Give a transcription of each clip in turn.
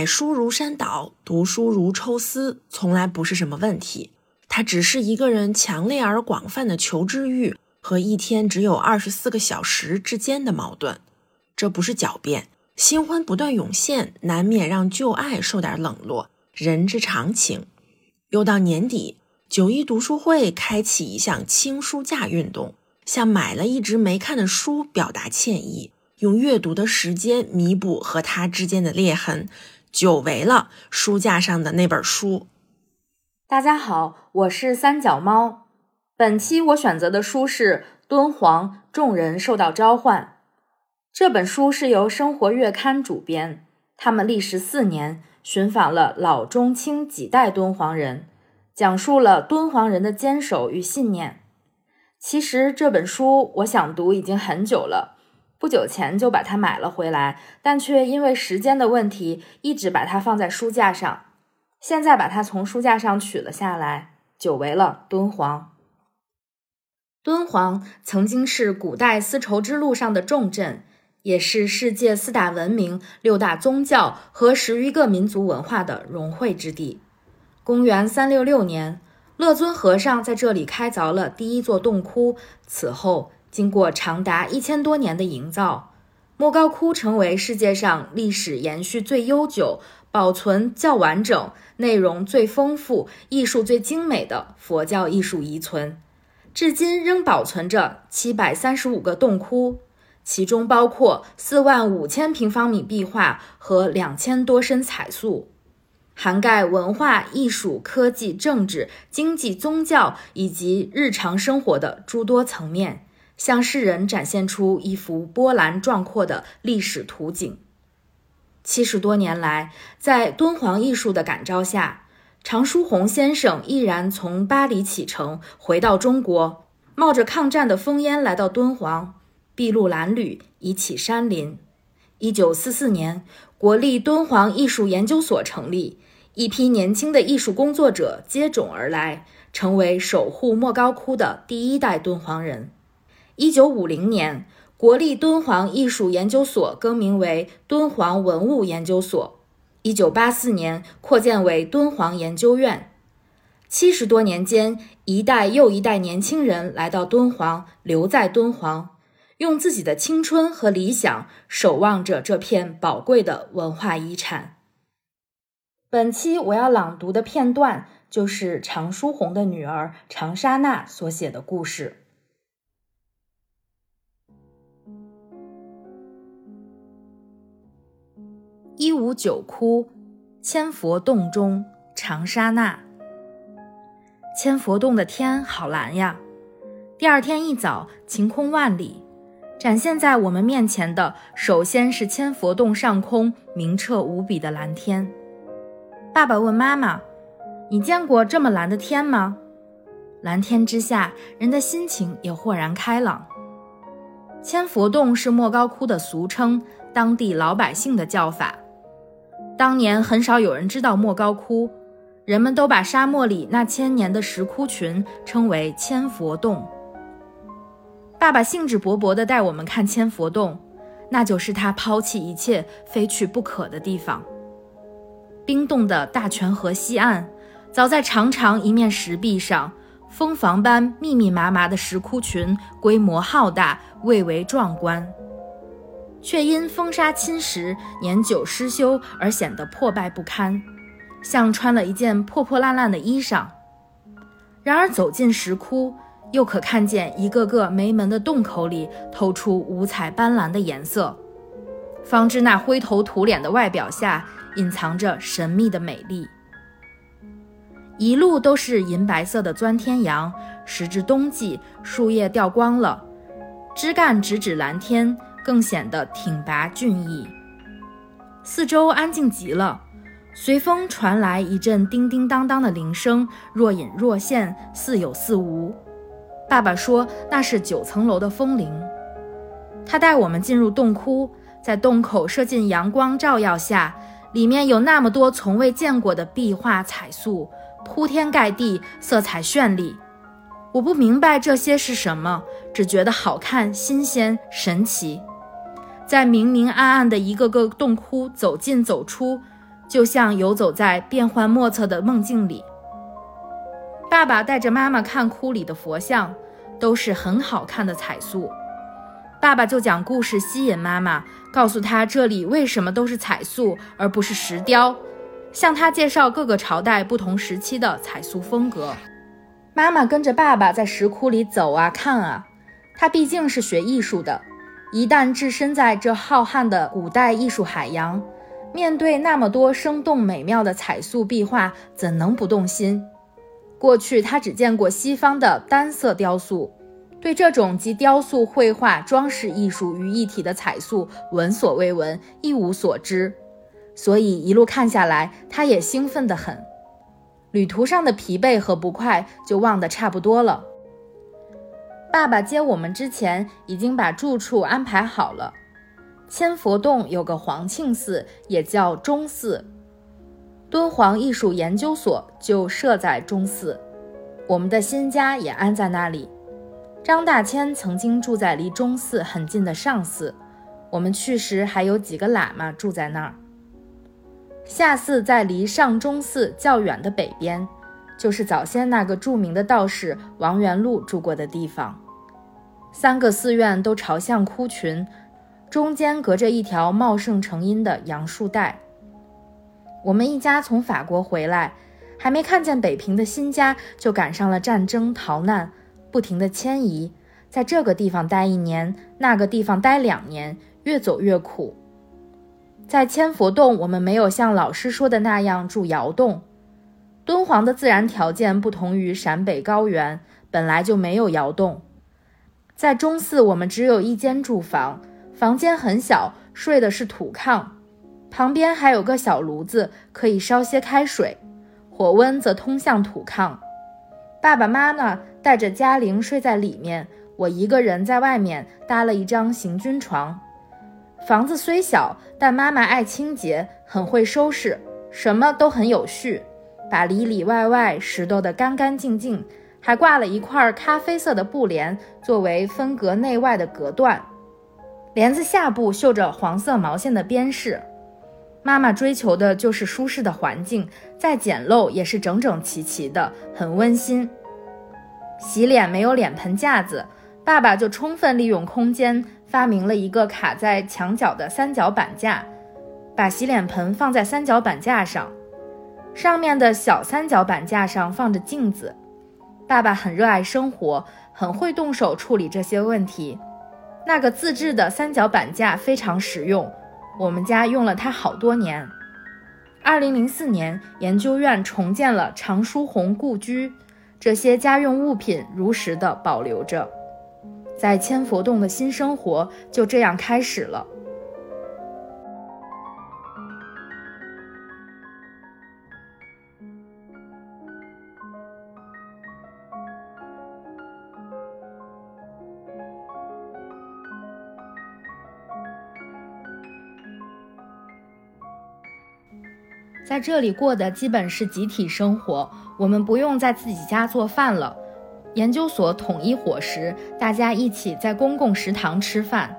买书如山倒，读书如抽丝，从来不是什么问题。它只是一个人强烈而广泛的求知欲和一天只有二十四个小时之间的矛盾。这不是狡辩，新欢不断涌现，难免让旧爱受点冷落，人之常情。又到年底，九一读书会开启一项轻书价运动，向买了一直没看的书表达歉意，用阅读的时间弥补和他之间的裂痕。久违了书架上的那本书。大家好，我是三脚猫。本期我选择的书是《敦煌》，众人受到召唤。这本书是由生活月刊主编，他们历时四年，寻访了老中青几代敦煌人，讲述了敦煌人的坚守与信念。其实这本书我想读已经很久了。不久前就把它买了回来，但却因为时间的问题，一直把它放在书架上。现在把它从书架上取了下来，久违了。敦煌，敦煌曾经是古代丝绸之路上的重镇，也是世界四大文明、六大宗教和十余个民族文化的融汇之地。公元三六六年，乐尊和尚在这里开凿了第一座洞窟，此后。经过长达一千多年的营造，莫高窟成为世界上历史延续最悠久、保存较完整、内容最丰富、艺术最精美的佛教艺术遗存。至今仍保存着七百三十五个洞窟，其中包括四万五千平方米壁画和两千多身彩塑，涵盖文化艺术、科技、政治、经济、宗教以及日常生活的诸多层面。向世人展现出一幅波澜壮阔的历史图景。七十多年来，在敦煌艺术的感召下，常书鸿先生毅然从巴黎启程，回到中国，冒着抗战的烽烟来到敦煌，筚路蓝缕，以启山林。一九四四年，国立敦煌艺术研究所成立，一批年轻的艺术工作者接踵而来，成为守护莫高窟的第一代敦煌人。一九五零年，国立敦煌艺术研究所更名为敦煌文物研究所。一九八四年，扩建为敦煌研究院。七十多年间，一代又一代年轻人来到敦煌，留在敦煌，用自己的青春和理想守望着这片宝贵的文化遗产。本期我要朗读的片段，就是常书鸿的女儿常莎娜所写的故事。一五九窟，千佛洞中，长沙那。千佛洞的天好蓝呀！第二天一早，晴空万里，展现在我们面前的，首先是千佛洞上空明澈无比的蓝天。爸爸问妈妈：“你见过这么蓝的天吗？”蓝天之下，人的心情也豁然开朗。千佛洞是莫高窟的俗称，当地老百姓的叫法。当年很少有人知道莫高窟，人们都把沙漠里那千年的石窟群称为千佛洞。爸爸兴致勃勃地带我们看千佛洞，那就是他抛弃一切非去不可的地方。冰冻的大泉河西岸，早在长长一面石壁上，蜂房般密密麻麻的石窟群，规模浩大，蔚为壮观。却因风沙侵蚀、年久失修而显得破败不堪，像穿了一件破破烂烂的衣裳。然而走进石窟，又可看见一个个没门的洞口里透出五彩斑斓的颜色，方知那灰头土脸的外表下隐藏着神秘的美丽。一路都是银白色的钻天杨，时至冬季，树叶掉光了，枝干直指蓝天，更显得挺拔俊逸。四周安静极了，随风传来一阵叮叮当当的铃声，若隐若现，似有似无。爸爸说那是九层楼的风铃。他带我们进入洞窟，在洞口射进阳光照耀下，里面有那么多从未见过的壁画彩塑，铺天盖地，色彩绚丽。我不明白这些是什么，只觉得好看、新鲜、神奇。在明明暗暗的一个个洞窟走进走出，就像游走在变幻莫测的梦境里。爸爸带着妈妈看窟里的佛像，都是很好看的彩塑。爸爸就讲故事吸引妈妈，告诉她这里为什么都是彩塑而不是石雕，向她介绍各个朝代不同时期的彩塑风格。妈妈跟着爸爸在石窟里走啊看啊，她毕竟是学艺术的，一旦置身在这浩瀚的古代艺术海洋，面对那么多生动美妙的彩塑壁画，怎能不动心？过去他只见过西方的单色雕塑，对这种集雕塑、绘画、装饰艺术于一体的彩塑闻所未闻，一无所知。所以一路看下来，他也兴奋得很。旅途上的疲惫和不快就忘得差不多了。爸爸接我们之前，已经把住处安排好了。千佛洞有个黄庆寺，也叫中寺。敦煌艺术研究所就设在中寺，我们的新家也安在那里。张大千曾经住在离中寺很近的上寺，我们去时还有几个喇嘛住在那儿。下寺在离上中寺较远的北边，就是早先那个著名的道士王元禄住过的地方。三个寺院都朝向窟群，中间隔着一条茂盛成荫的杨树带。我们一家从法国回来，还没看见北平的新家，就赶上了战争逃难，不停的迁移，在这个地方待一年，那个地方待两年，越走越苦。在千佛洞，我们没有像老师说的那样住窑洞。敦煌的自然条件不同于陕北高原，本来就没有窑洞。在中寺，我们只有一间住房，房间很小，睡的是土炕。旁边还有个小炉子，可以烧些开水，火温则通向土炕。爸爸妈妈带着嘉玲睡在里面，我一个人在外面搭了一张行军床。房子虽小，但妈妈爱清洁，很会收拾，什么都很有序，把里里外外拾掇得干干净净，还挂了一块咖啡色的布帘作为分隔内外的隔断，帘子下部绣着黄色毛线的边饰。妈妈追求的就是舒适的环境，再简陋也是整整齐齐的，很温馨。洗脸没有脸盆架子，爸爸就充分利用空间，发明了一个卡在墙角的三角板架，把洗脸盆放在三角板架上，上面的小三角板架上放着镜子。爸爸很热爱生活，很会动手处理这些问题。那个自制的三角板架非常实用。我们家用了它好多年。二零零四年，研究院重建了常书鸿故居，这些家用物品如实的保留着，在千佛洞的新生活就这样开始了。这里过的基本是集体生活，我们不用在自己家做饭了。研究所统一伙食，大家一起在公共食堂吃饭。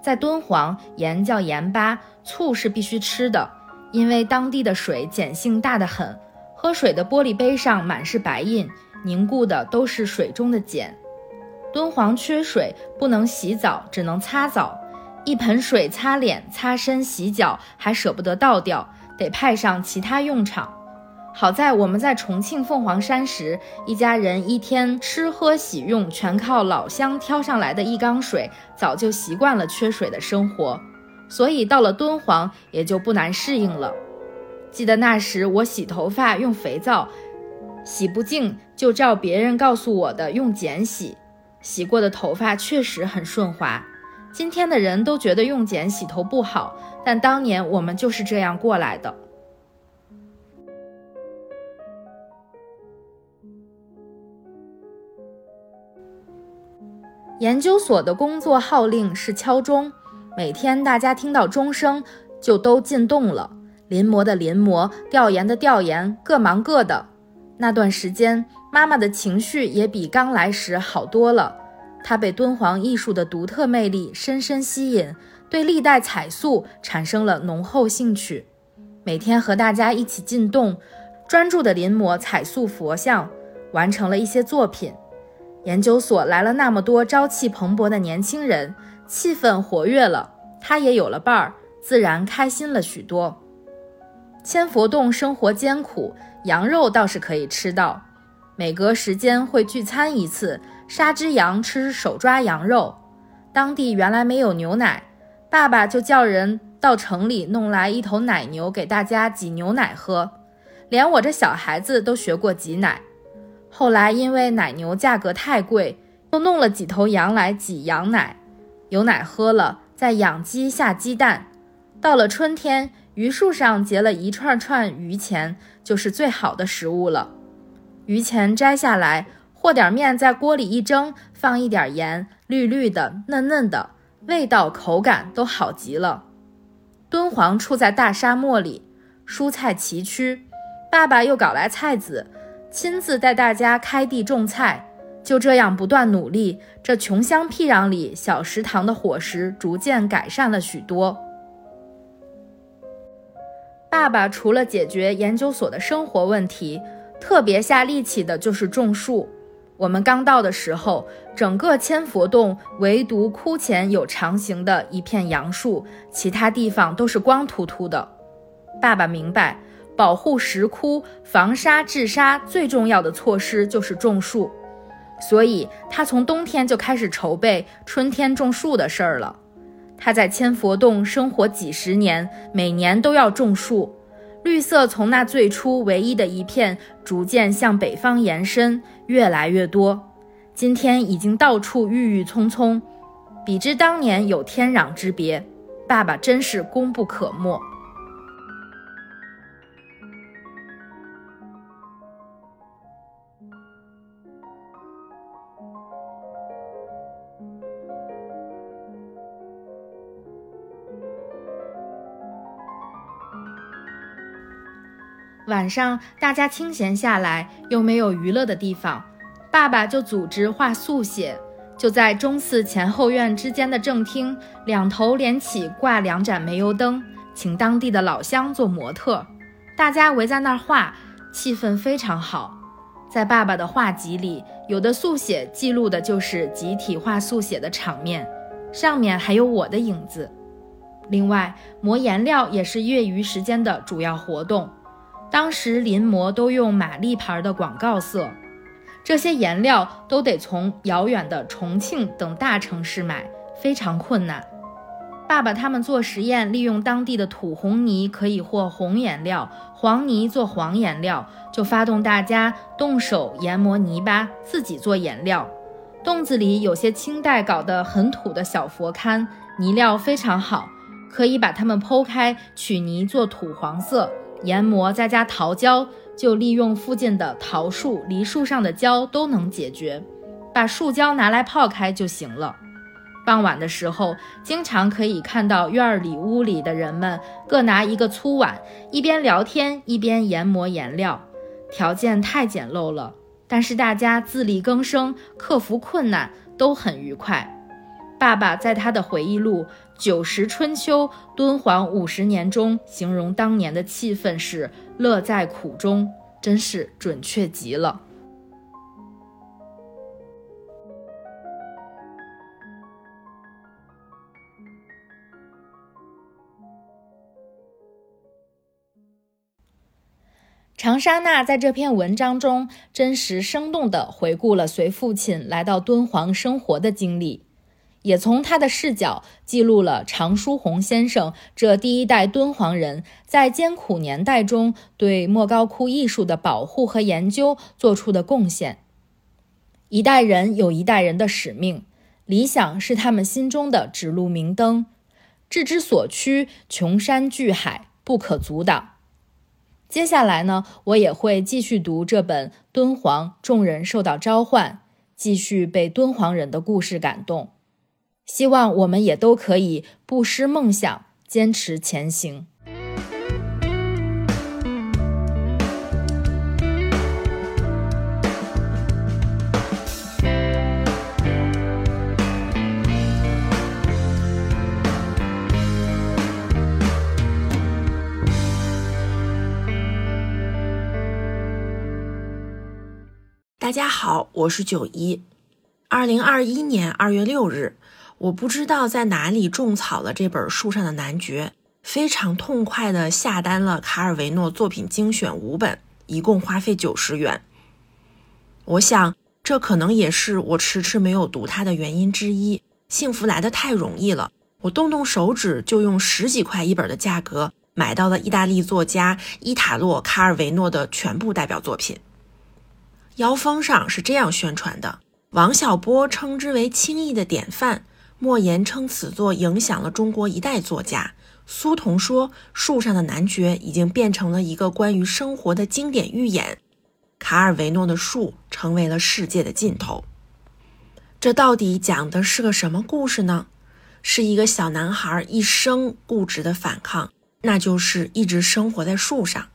在敦煌，盐叫盐巴，醋是必须吃的，因为当地的水碱性大得很。喝水的玻璃杯上满是白印，凝固的都是水中的碱。敦煌缺水，不能洗澡，只能擦澡。一盆水擦脸、擦身、洗脚，还舍不得倒掉。得派上其他用场，好在我们在重庆凤凰山时，一家人一天吃喝洗用全靠老乡挑上来的一缸水，早就习惯了缺水的生活，所以到了敦煌也就不难适应了。记得那时我洗头发用肥皂，洗不净就照别人告诉我的用碱洗，洗过的头发确实很顺滑。今天的人都觉得用碱洗头不好，但当年我们就是这样过来的。研究所的工作号令是敲钟，每天大家听到钟声就都进洞了。临摹的临摹，调研的调研，各忙各的。那段时间，妈妈的情绪也比刚来时好多了。她被敦煌艺术的独特魅力深深吸引，对历代彩塑产生了浓厚兴趣。每天和大家一起进洞，专注地临摹彩塑佛像，完成了一些作品。研究所来了那么多朝气蓬勃的年轻人，气氛活跃了，他也有了伴儿，自然开心了许多。千佛洞生活艰苦，羊肉倒是可以吃到，每隔时间会聚餐一次，杀只羊吃手抓羊肉。当地原来没有牛奶，爸爸就叫人到城里弄来一头奶牛给大家挤牛奶喝，连我这小孩子都学过挤奶。后来因为奶牛价格太贵，又弄了几头羊来挤羊奶，有奶喝了，再养鸡下鸡蛋。到了春天，榆树上结了一串串榆钱，就是最好的食物了。榆钱摘下来，和点面在锅里一蒸，放一点盐，绿绿的，嫩嫩的，味道口感都好极了。敦煌处在大沙漠里，蔬菜崎岖，爸爸又搞来菜籽。亲自带大家开地种菜，就这样不断努力，这穷乡僻壤里小食堂的伙食逐渐改善了许多。爸爸除了解决研究所的生活问题，特别下力气的就是种树。我们刚到的时候，整个千佛洞唯独窟前有长形的一片杨树，其他地方都是光秃秃的。爸爸明白。保护石窟、防沙治沙最重要的措施就是种树，所以他从冬天就开始筹备春天种树的事儿了。他在千佛洞生活几十年，每年都要种树。绿色从那最初唯一的一片，逐渐向北方延伸，越来越多。今天已经到处郁郁葱葱，比之当年有天壤之别。爸爸真是功不可没。晚上大家清闲下来，又没有娱乐的地方，爸爸就组织画速写，就在中寺前后院之间的正厅两头连起挂两盏煤油灯，请当地的老乡做模特，大家围在那儿画，气氛非常好。在爸爸的画集里，有的速写记录的就是集体画速写的场面，上面还有我的影子。另外，磨颜料也是业余时间的主要活动。当时临摹都用玛丽牌的广告色，这些颜料都得从遥远的重庆等大城市买，非常困难。爸爸他们做实验，利用当地的土红泥可以和红颜料，黄泥做黄颜料，就发动大家动手研磨泥巴，自己做颜料。洞子里有些清代搞得很土的小佛龛，泥料非常好，可以把它们剖开，取泥做土黄色。研磨再加桃胶，就利用附近的桃树、梨树上的胶都能解决，把树胶拿来泡开就行了。傍晚的时候，经常可以看到院里、屋里的人们各拿一个粗碗，一边聊天一边研磨颜料。条件太简陋了，但是大家自力更生，克服困难，都很愉快。爸爸在他的回忆录《九十春秋敦煌五十年》中形容当年的气氛是“乐在苦中”，真是准确极了。长沙娜在这篇文章中真实生动地回顾了随父亲来到敦煌生活的经历，也从他的视角记录了常书鸿先生这第一代敦煌人在艰苦年代中对莫高窟艺术的保护和研究做出的贡献。一代人有一代人的使命，理想是他们心中的指路明灯，志之所趋，穷山巨海不可阻挡。接下来呢，我也会继续读这本《敦煌众人受到召唤》，继续被敦煌人的故事感动。希望我们也都可以不失梦想，坚持前行。大家好，我是九一。二零二一年二月六日，我不知道在哪里种草了这本《树上的男爵》，非常痛快的下单了卡尔维诺作品精选五本，一共花费九十元。我想，这可能也是我迟迟没有读它的原因之一。幸福来得太容易了，我动动手指就用十几块一本的价格买到了意大利作家伊塔洛·卡尔维诺的全部代表作品。腰封上是这样宣传的：王小波称之为轻易的典范，莫言称此作影响了中国一代作家，苏童说树上的男爵已经变成了一个关于生活的经典寓言，卡尔维诺的树成为了世界的尽头。这到底讲的是个什么故事呢？是一个小男孩一生固执的反抗，那就是一直生活在树上。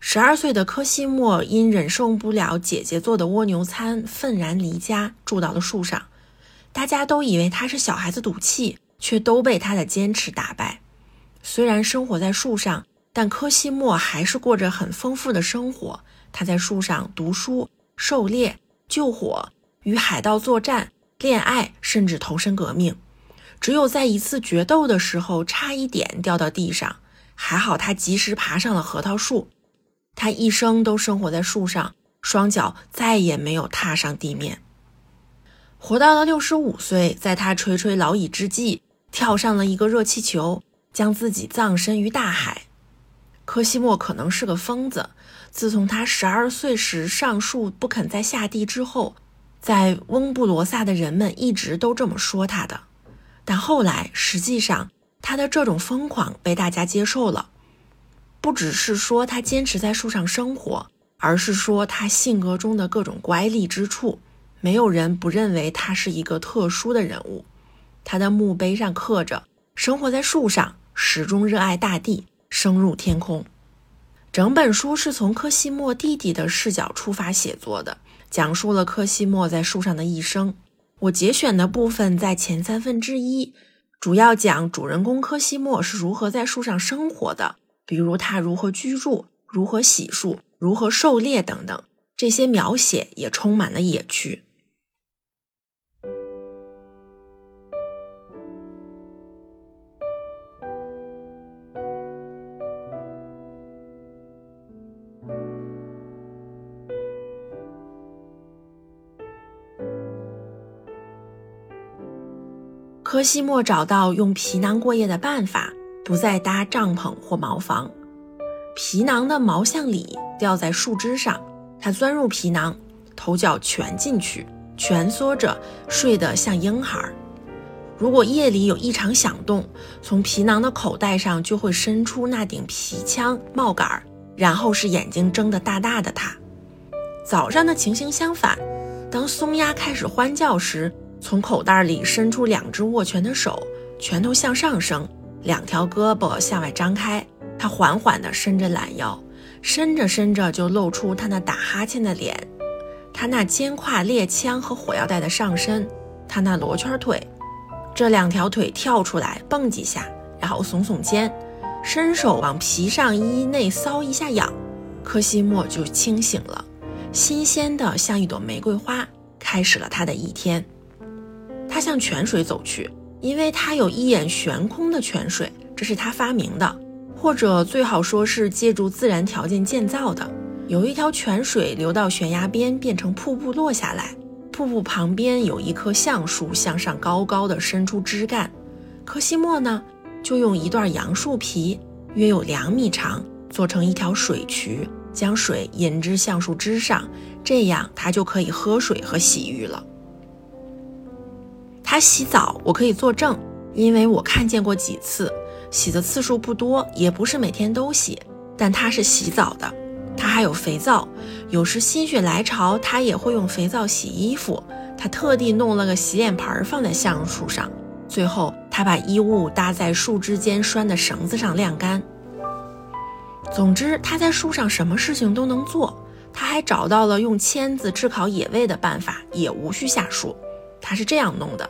十二岁的科西莫因忍受不了姐姐做的蜗牛餐，愤然离家，住到了树上。大家都以为他是小孩子赌气，却都被他的坚持打败。虽然生活在树上，但科西莫还是过着很丰富的生活。他在树上读书、狩猎、救火、与海盗作战、恋爱，甚至投身革命。只有在一次决斗的时候，差一点掉到地上，还好他及时爬上了核桃树。他一生都生活在树上，双脚再也没有踏上地面。活到了六十五岁，在他垂垂老矣之际，跳上了一个热气球，将自己葬身于大海。科西莫可能是个疯子。自从他十二岁时上树不肯再下地之后，在翁布罗萨的人们一直都这么说他的。但后来，实际上他的这种疯狂被大家接受了。不只是说他坚持在树上生活，而是说他性格中的各种乖戾之处，没有人不认为他是一个特殊的人物。他的墓碑上刻着：“生活在树上，始终热爱大地，升入天空。”整本书是从科西莫弟弟的视角出发写作的，讲述了科西莫在树上的一生。我节选的部分在前三分之一，主要讲主人公科西莫是如何在树上生活的。比如他如何居住，如何洗漱，如何狩猎等等，这些描写也充满了野趣。柯西莫找到用皮囊过夜的办法。不再搭帐篷或茅房，皮囊的毛像里吊在树枝上，他钻入皮囊，头脚蜷进去，蜷缩着睡得像婴孩。如果夜里有异常响动，从皮囊的口袋上就会伸出那顶皮枪帽杆，然后是眼睛睁得大大的他。早上的情形相反，当松鸦开始欢叫时，从口袋里伸出两只握拳的手，拳头向上升。两条胳膊向外张开，他缓缓地伸着懒腰，伸着伸着就露出他那打哈欠的脸，他那肩挎猎枪和火药袋的上身，他那罗圈腿，这两条腿跳出来蹦几下，然后耸耸肩，伸手往皮上衣内搔一下痒，柯西莫就清醒了，新鲜的像一朵玫瑰花，开始了他的一天。他向泉水走去。因为他有一眼悬空的泉水，这是他发明的，或者最好说是借助自然条件建造的。有一条泉水流到悬崖边，变成瀑布落下来。瀑布旁边有一棵橡树，向上高高的伸出枝干。科西莫呢，就用一段杨树皮，约有两米长，做成一条水渠，将水引至橡树枝上，这样他就可以喝水和洗浴了。他洗澡，我可以作证，因为我看见过几次，洗的次数不多，也不是每天都洗，但他是洗澡的。他还有肥皂，有时心血来潮，他也会用肥皂洗衣服。他特地弄了个洗脸盆放在橡树上，最后他把衣物搭在树枝间拴的绳子上晾干。总之，他在树上什么事情都能做。他还找到了用签子炙烤野味的办法，也无需下树。他是这样弄的：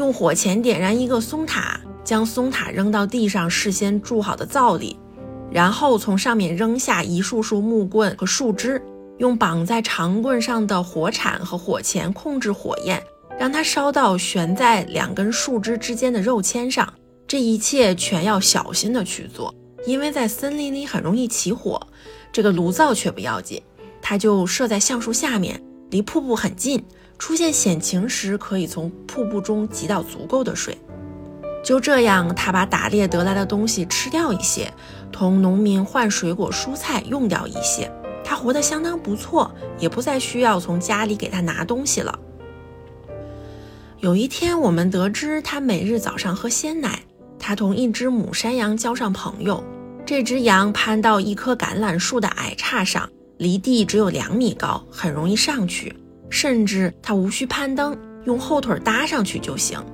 用火钳点燃一个松塔，将松塔扔到地上事先筑好的灶里。然后从上面扔下一束束木棍和树枝，用绑在长棍上的火铲和火钳控制火焰，让它烧到悬在两根树枝之间的肉签上。这一切全要小心的去做，因为在森林里很容易起火。这个炉灶却不要紧，它就设在橡树下面，离瀑布很近。出现险情时，可以从瀑布中汲到足够的水。就这样，他把打猎得来的东西吃掉一些，同农民换水果蔬菜用掉一些。他活得相当不错，也不再需要从家里给他拿东西了。有一天，我们得知他每日早上喝鲜奶。他同一只母山羊交上朋友。这只羊攀到一棵橄榄树的矮杈上，离地只有两米高，很容易上去，甚至他无需攀登，用后腿搭上去就行。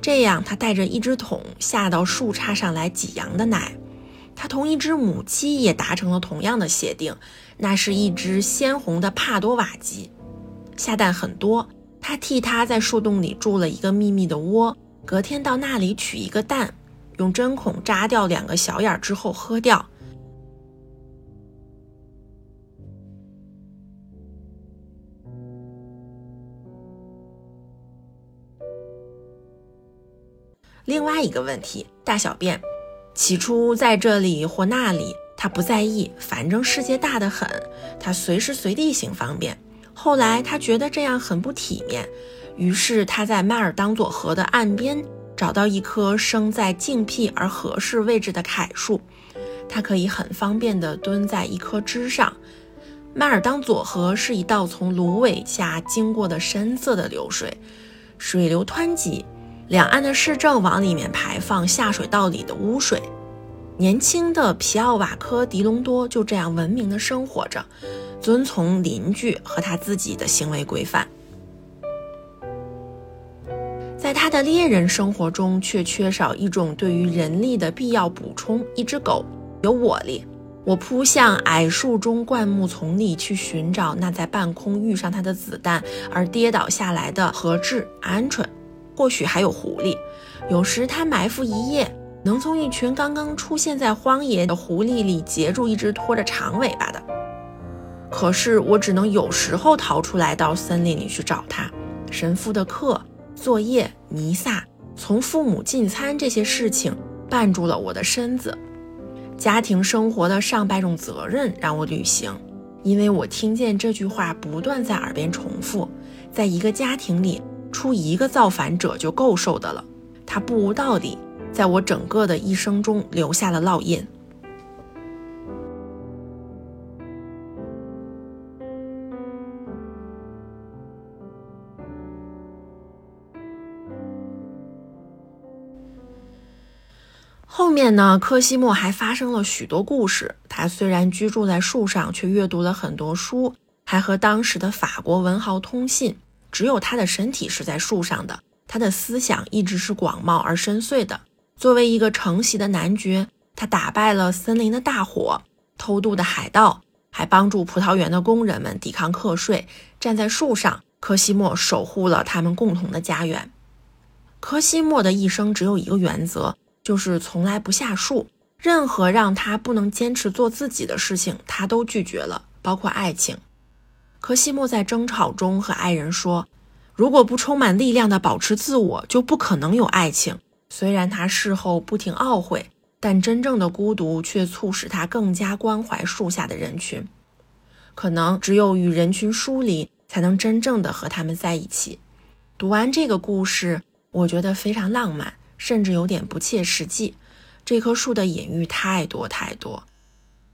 这样，他带着一只桶下到树杈上来挤羊的奶。他同一只母鸡也达成了同样的协定，那是一只鲜红的帕多瓦鸡，下蛋很多。他替它在树洞里筑了一个秘密的窝，隔天到那里取一个蛋，用针孔扎掉两个小眼之后喝掉。另外一个问题，大小便，起初在这里或那里，他不在意，反正世界大得很，他随时随地行方便。后来他觉得这样很不体面，于是他在麦尔当佐河的岸边找到一棵生在静僻而合适位置的楷树，他可以很方便地蹲在一棵枝上。麦尔当佐河是一道从芦苇下经过的深色的流水，水流湍急。两岸的市政往里面排放下水道里的污水。年轻的皮奥瓦科·迪隆多就这样文明的生活着，遵从邻居和他自己的行为规范。在他的猎人生活中，却缺少一种对于人力的必要补充。一只狗有我力，我扑向矮树中灌木丛里去寻找那在半空遇上他的子弹而跌倒下来的何志鹌鹑。或许还有狐狸，有时它埋伏一夜，能从一群刚刚出现在荒野的狐狸里截住一只拖着长尾巴的。可是我只能有时候逃出来到森林里去找它。神父的课、作业、弥撒、从父母进餐这些事情绊住了我的身子。家庭生活的上百种责任让我履行，因为我听见这句话不断在耳边重复，在一个家庭里。出一个造反者就够受的了，他不无道理，在我整个的一生中留下了烙印。后面呢，科西莫还发生了许多故事。他虽然居住在树上，却阅读了很多书，还和当时的法国文豪通信。只有他的身体是在树上的，他的思想一直是广袤而深邃的。作为一个承袭的男爵，他打败了森林的大火、偷渡的海盗，还帮助葡萄园的工人们抵抗课税。站在树上，科西莫守护了他们共同的家园。科西莫的一生只有一个原则，就是从来不下树。任何让他不能坚持做自己的事情，他都拒绝了，包括爱情。科西莫在争吵中和爱人说：“如果不充满力量地保持自我，就不可能有爱情。”虽然他事后不停懊悔，但真正的孤独却促使他更加关怀树下的人群。可能只有与人群疏离，才能真正的和他们在一起。读完这个故事，我觉得非常浪漫，甚至有点不切实际。这棵树的隐喻太多太多，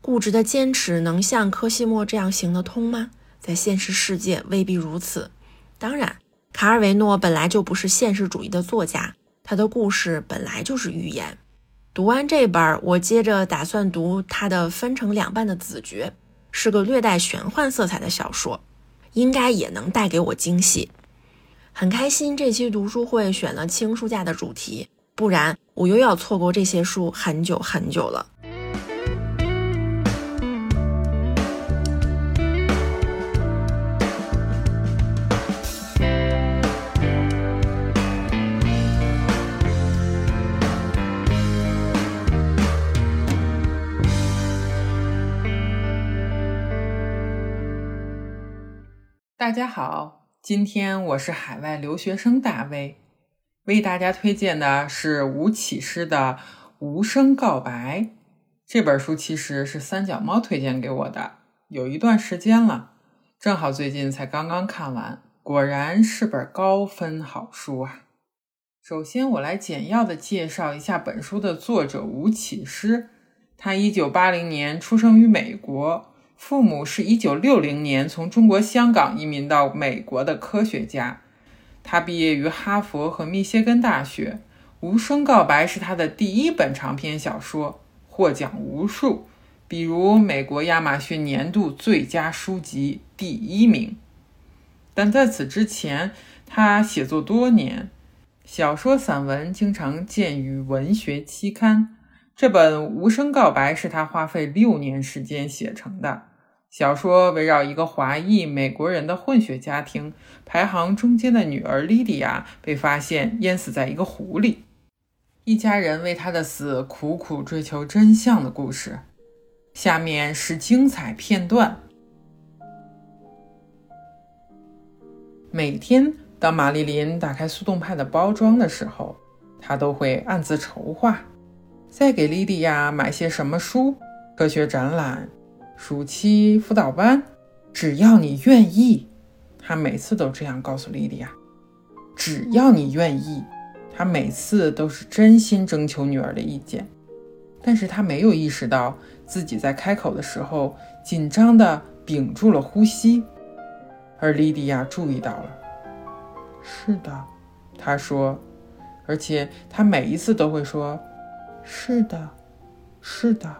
固执的坚持能像柯西莫这样行得通吗？在现实世界未必如此。当然，卡尔维诺本来就不是现实主义的作家，他的故事本来就是寓言。读完这本，我接着打算读他的分成两半的《子爵》，是个略带玄幻色彩的小说，应该也能带给我惊喜。很开心这期读书会选了轻书架的主题，不然我又要错过这些书很久很久了。大家好，今天我是海外留学生大卫，为大家推荐的是吴启诗的《无声告白》这本书，其实是三脚猫推荐给我的，有一段时间了，正好最近才刚刚看完，果然是本高分好书啊！首先，我来简要的介绍一下本书的作者吴启诗，他一九八零年出生于美国。父母是一九六零年从中国香港移民到美国的科学家，他毕业于哈佛和密歇根大学。《无声告白》是他的第一本长篇小说，获奖无数，比如美国亚马逊年度最佳书籍第一名。但在此之前，他写作多年，小说、散文经常见于文学期刊。这本《无声告白》是他花费六年时间写成的。小说围绕一个华裔美国人的混血家庭，排行中间的女儿莉迪亚被发现淹死在一个湖里，一家人为她的死苦苦追求真相的故事。下面是精彩片段。每天当玛丽琳打开速冻派的包装的时候，她都会暗自筹划，再给莉迪亚买些什么书，科学展览。暑期辅导班，只要你愿意，他每次都这样告诉莉莉娅。只要你愿意，他每次都是真心征求女儿的意见。但是他没有意识到自己在开口的时候紧张的屏住了呼吸，而莉迪亚注意到了。是的，他说，而且他每一次都会说：“是的，是的。”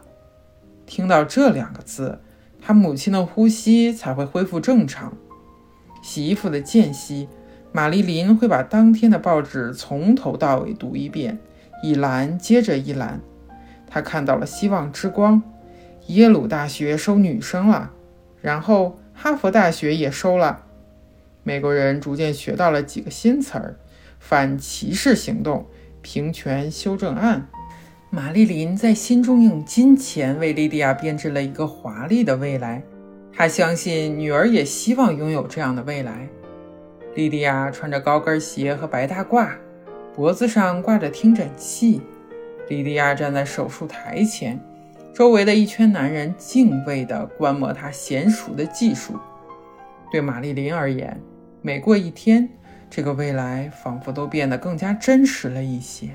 听到这两个字，他母亲的呼吸才会恢复正常。洗衣服的间隙，玛丽琳会把当天的报纸从头到尾读一遍，一栏接着一栏。她看到了希望之光，耶鲁大学收女生了，然后哈佛大学也收了。美国人逐渐学到了几个新词儿：反歧视行动、平权修正案。玛丽琳在心中用金钱为莉迪亚编织了一个华丽的未来，她相信女儿也希望拥有这样的未来。莉迪亚穿着高跟鞋和白大褂，脖子上挂着听诊器。莉迪亚站在手术台前，周围的一圈男人敬畏地观摩她娴熟的技术。对玛丽琳而言，每过一天，这个未来仿佛都变得更加真实了一些。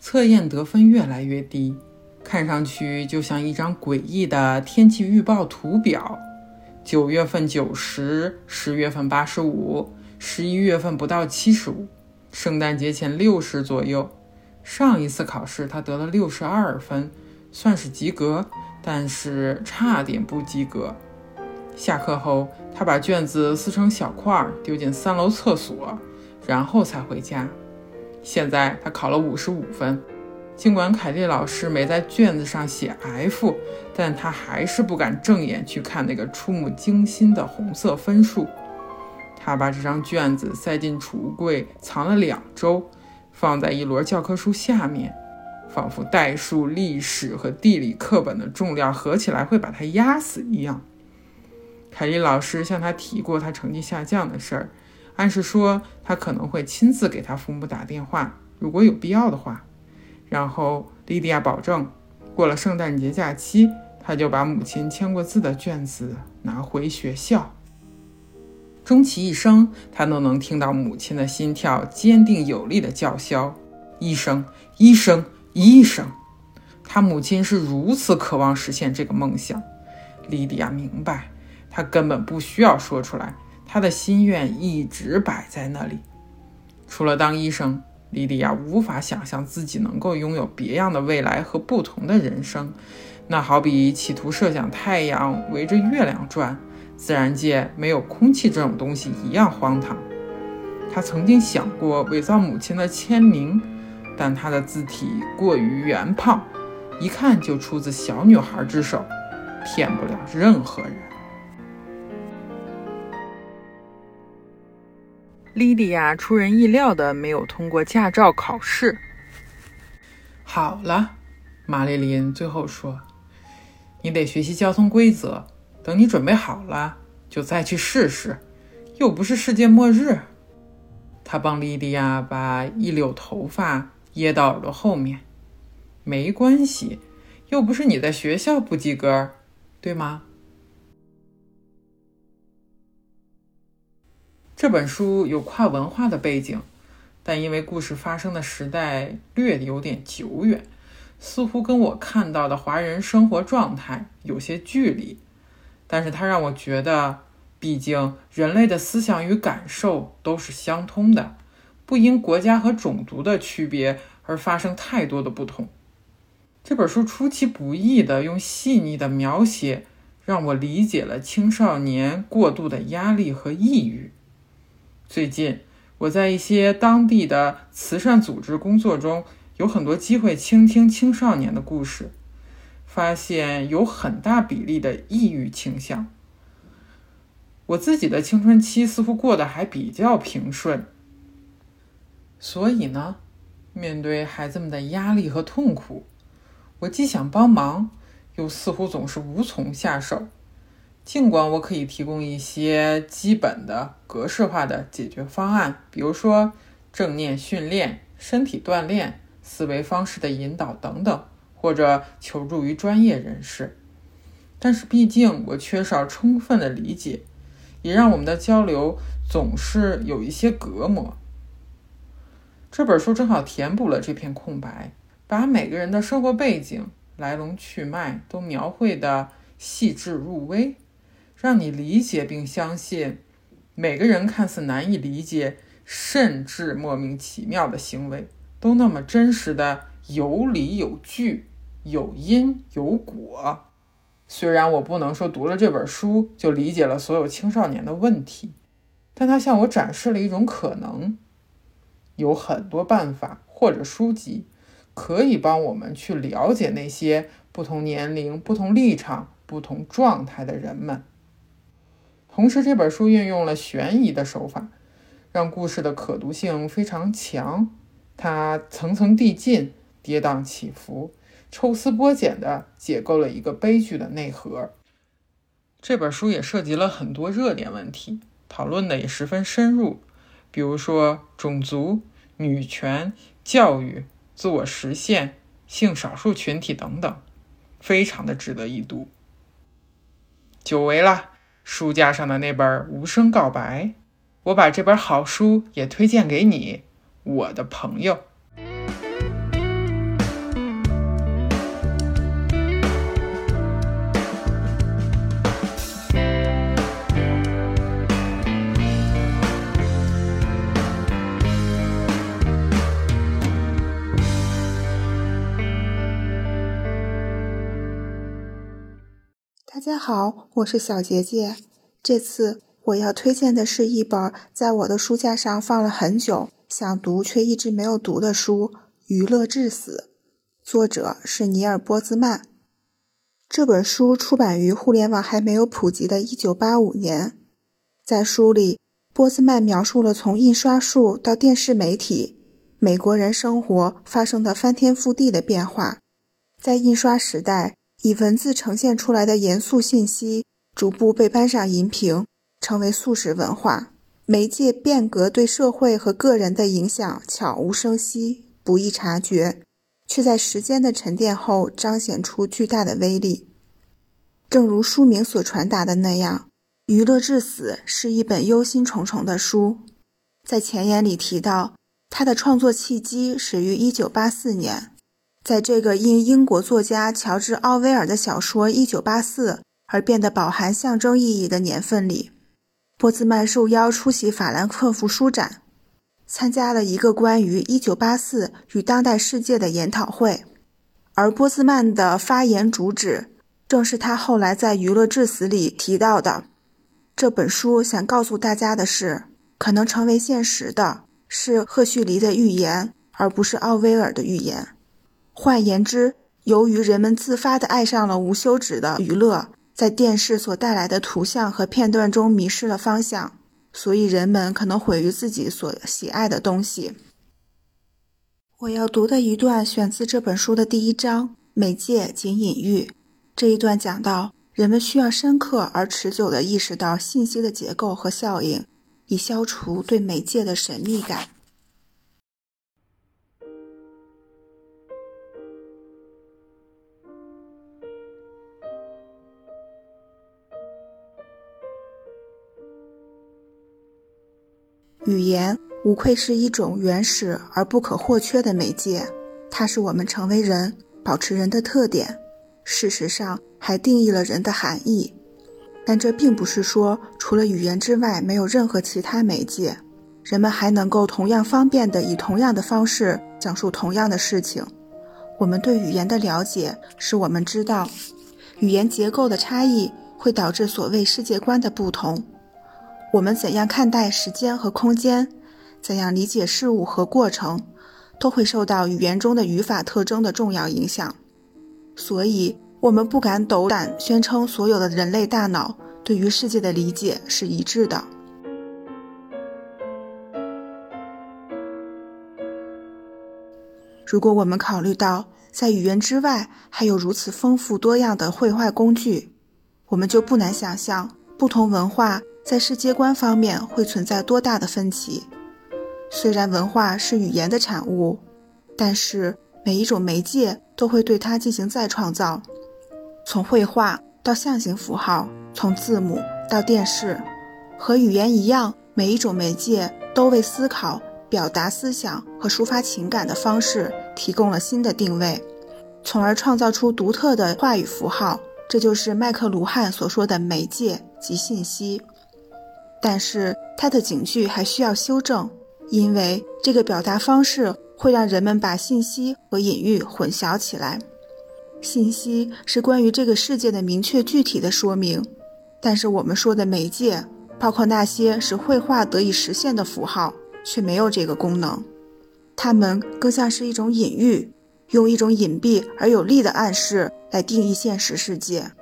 测验得分越来越低，看上去就像一张诡异的天气预报图表。九月份九十，十月份八十五，十一月份不到七十五，圣诞节前六十左右。上一次考试他得了六十二分，算是及格，但是差点不及格。下课后，他把卷子撕成小块，丢进三楼厕所，然后才回家。现在他考了五十五分，尽管凯丽老师没在卷子上写 F，但他还是不敢正眼去看那个触目惊心的红色分数。他把这张卷子塞进储物柜，藏了两周，放在一摞教科书下面，仿佛代数、历史和地理课本的重量合起来会把他压死一样。凯丽老师向他提过他成绩下降的事儿。暗示说他可能会亲自给他父母打电话，如果有必要的话。然后莉迪亚保证，过了圣诞节假期，他就把母亲签过字的卷子拿回学校。终其一生，他都能听到母亲的心跳坚定有力的叫嚣：“医生，医生，医生！”他母亲是如此渴望实现这个梦想。莉迪亚明白，他根本不需要说出来，他的心愿一直摆在那里。除了当医生，莉莉亚无法想象自己能够拥有别样的未来和不同的人生。那好比企图设想太阳围着月亮转。自然界没有空气这种东西一样荒唐。他曾经想过伪造母亲的签名，但他的字体过于圆胖，一看就出自小女孩之手，骗不了任何人。莉迪亚出人意料的没有通过驾照考试。好了，玛丽琳最后说：“你得学习交通规则。”等你准备好了，就再去试试，又不是世界末日。他帮莉迪亚把一绺头发掖到耳朵后面，没关系，又不是你在学校不及格，对吗？这本书有跨文化的背景，但因为故事发生的时代略有点久远，似乎跟我看到的华人生活状态有些距离。但是它让我觉得，毕竟人类的思想与感受都是相通的，不因国家和种族的区别而发生太多的不同。这本书出其不意的用细腻的描写，让我理解了青少年过度的压力和抑郁。最近我在一些当地的慈善组织工作中，有很多机会倾听青少年的故事。发现有很大比例的抑郁倾向。我自己的青春期似乎过得还比较平顺，所以呢，面对孩子们的压力和痛苦，我既想帮忙，又似乎总是无从下手。尽管我可以提供一些基本的格式化的解决方案，比如说正念训练、身体锻炼、思维方式的引导等等。或者求助于专业人士，但是毕竟我缺少充分的理解，也让我们的交流总是有一些隔膜。这本书正好填补了这片空白，把每个人的生活背景、来龙去脉都描绘的细致入微，让你理解并相信，每个人看似难以理解甚至莫名其妙的行为，都那么真实的有理有据。有因有果，虽然我不能说读了这本书就理解了所有青少年的问题，但它向我展示了一种可能。有很多办法或者书籍可以帮我们去了解那些不同年龄、不同立场、不同状态的人们。同时，这本书运用了悬疑的手法，让故事的可读性非常强。它层层递进，跌宕起伏。抽丝剥茧地解构了一个悲剧的内核。这本书也涉及了很多热点问题，讨论的也十分深入，比如说种族、女权、教育、自我实现、性少数群体等等，非常的值得一读。久违了，书架上的那本《无声告白》，我把这本好书也推荐给你，我的朋友。大家好，我是小杰杰。这次我要推荐的是一本在我的书架上放了很久，想读却一直没有读的书《娱乐至死》，作者是尼尔·波兹曼。这本书出版于互联网还没有普及的1985年。在书里，波兹曼描述了从印刷术到电视媒体，美国人生活发生的翻天覆地的变化。在印刷时代。以文字呈现出来的严肃信息，逐步被搬上银屏，成为素食文化。媒介变革对社会和个人的影响悄无声息、不易察觉，却在时间的沉淀后彰显出巨大的威力。正如书名所传达的那样，《娱乐至死》是一本忧心忡忡的书。在前言里提到，他的创作契机始于1984年，在这个因英国作家乔治·奥威尔的小说《一九八四》而变得饱含象征意义的年份里。波兹曼受邀出席法兰克福书展，参加了一个关于1984与当代世界的研讨会。而波兹曼的发言主旨，正是他后来在《娱乐至死》里提到的。这本书想告诉大家的是，可能成为现实的是赫胥黎的预言，而不是奥威尔的预言。换言之，由于人们自发地爱上了无休止的娱乐。在电视所带来的图像和片段中迷失了方向，所以人们可能毁于自己所喜爱的东西。我要读的一段选自这本书的第一章《媒介仅隐喻》。这一段讲到，人们需要深刻而持久地意识到信息的结构和效应，以消除对媒介的神秘感。语言无愧是一种原始而不可或缺的媒介，它是我们成为人、保持人的特点。事实上，还定义了人的含义。但这并不是说，除了语言之外，没有任何其他媒介，人们还能够同样方便地以同样的方式讲述同样的事情。我们对语言的了解，使我们知道，语言结构的差异会导致所谓世界观的不同。我们怎样看待时间和空间，怎样理解事物和过程，都会受到语言中的语法特征的重要影响。所以，我们不敢斗胆宣称所有的人类大脑对于世界的理解是一致的。如果我们考虑到在语言之外还有如此丰富多样的绘画工具，我们就不难想象不同文化。在世界观方面会存在多大的分歧？虽然文化是语言的产物，但是每一种媒介都会对它进行再创造。从绘画到象形符号，从字母到电视，和语言一样，每一种媒介都为思考、表达思想和抒发情感的方式提供了新的定位，从而创造出独特的话语符号。这就是麦克卢汉所说的媒介及信息。但是他的警句还需要修正，因为这个表达方式会让人们把信息和隐喻混淆起来。信息是关于这个世界的明确具体的说明，但是我们说的媒介，包括那些使绘画得以实现的符号，却没有这个功能。它们更像是一种隐喻，用一种隐蔽而有力的暗示来定义现实世界。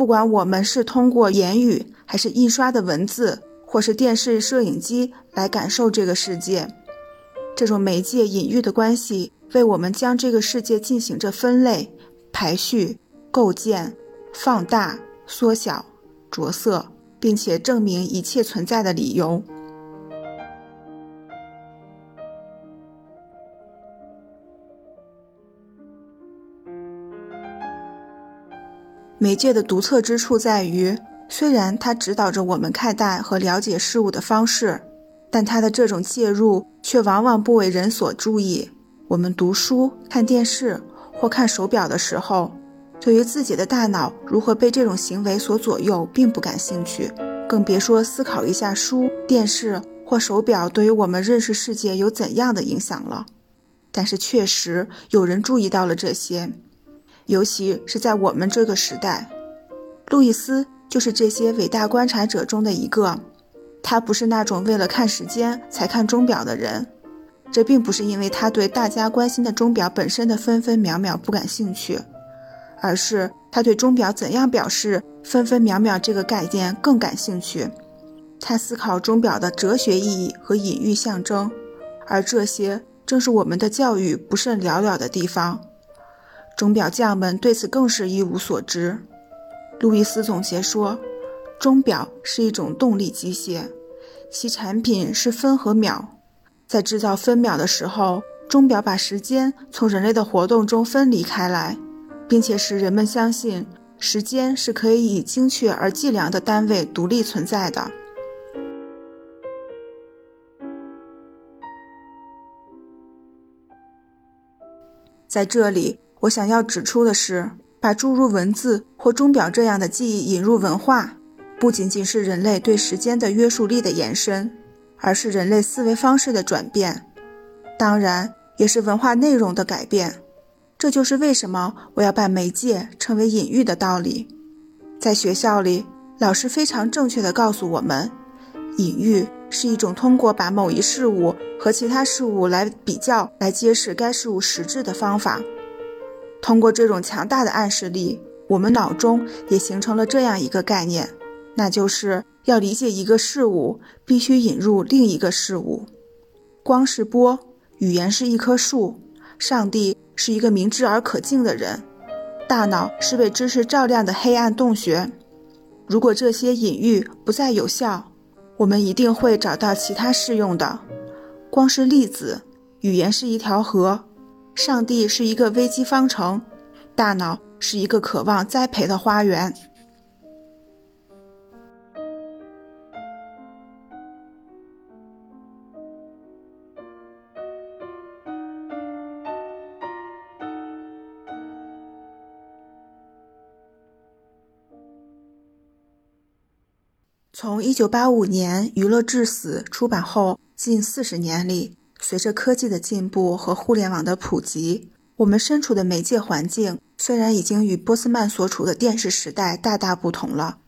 不管我们是通过言语，还是印刷的文字，或是电视摄影机来感受这个世界，这种媒介隐喻的关系，为我们将这个世界进行着分类、排序、构建、放大、缩小、着色，并且证明一切存在的理由。媒介的独特之处在于，虽然它指导着我们看待和了解事物的方式，但它的这种介入却往往不为人所注意。我们读书、看电视或看手表的时候，对于自己的大脑如何被这种行为所左右，并不感兴趣，更别说思考一下书、电视或手表对于我们认识世界有怎样的影响了。但是，确实有人注意到了这些。尤其是在我们这个时代，路易斯就是这些伟大观察者中的一个。他不是那种为了看时间才看钟表的人，这并不是因为他对大家关心的钟表本身的分分秒秒不感兴趣，而是他对钟表怎样表示分分秒秒这个概念更感兴趣。他思考钟表的哲学意义和隐喻象征，而这些正是我们的教育不甚了了的地方。钟表匠们对此更是一无所知。路易斯总结说：“钟表是一种动力机械，其产品是分和秒。在制造分秒的时候，钟表把时间从人类的活动中分离开来，并且使人们相信时间是可以以精确而计量的单位独立存在的。在这里，我想要指出的是，把诸如文字或钟表这样的记忆引入文化，不仅仅是人类对时间的约束力的延伸。而是人类思维方式的转变，当然也是文化内容的改变。这就是为什么我要把媒介称为隐喻的道理。在学校里，老师非常正确地告诉我们，隐喻是一种通过把某一事物和其他事物来比较，来揭示该事物实质的方法。通过这种强大的暗示力，我们脑中也形成了这样一个概念，那就是。要理解一个事物，必须引入另一个事物。光是波，语言是一棵树，上帝是一个明智而可敬的人，大脑是被知识照亮的黑暗洞穴。如果这些隐喻不再有效，我们一定会找到其他适用的。光是粒子，语言是一条河，上帝是一个危机方程，大脑是一个渴望栽培的花园。从一九八五年《娱乐至死》出版后近四十年里，随着科技的进步和互联网的普及，我们身处的媒介环境虽然已经与波斯曼所处的电视时代大大不同了，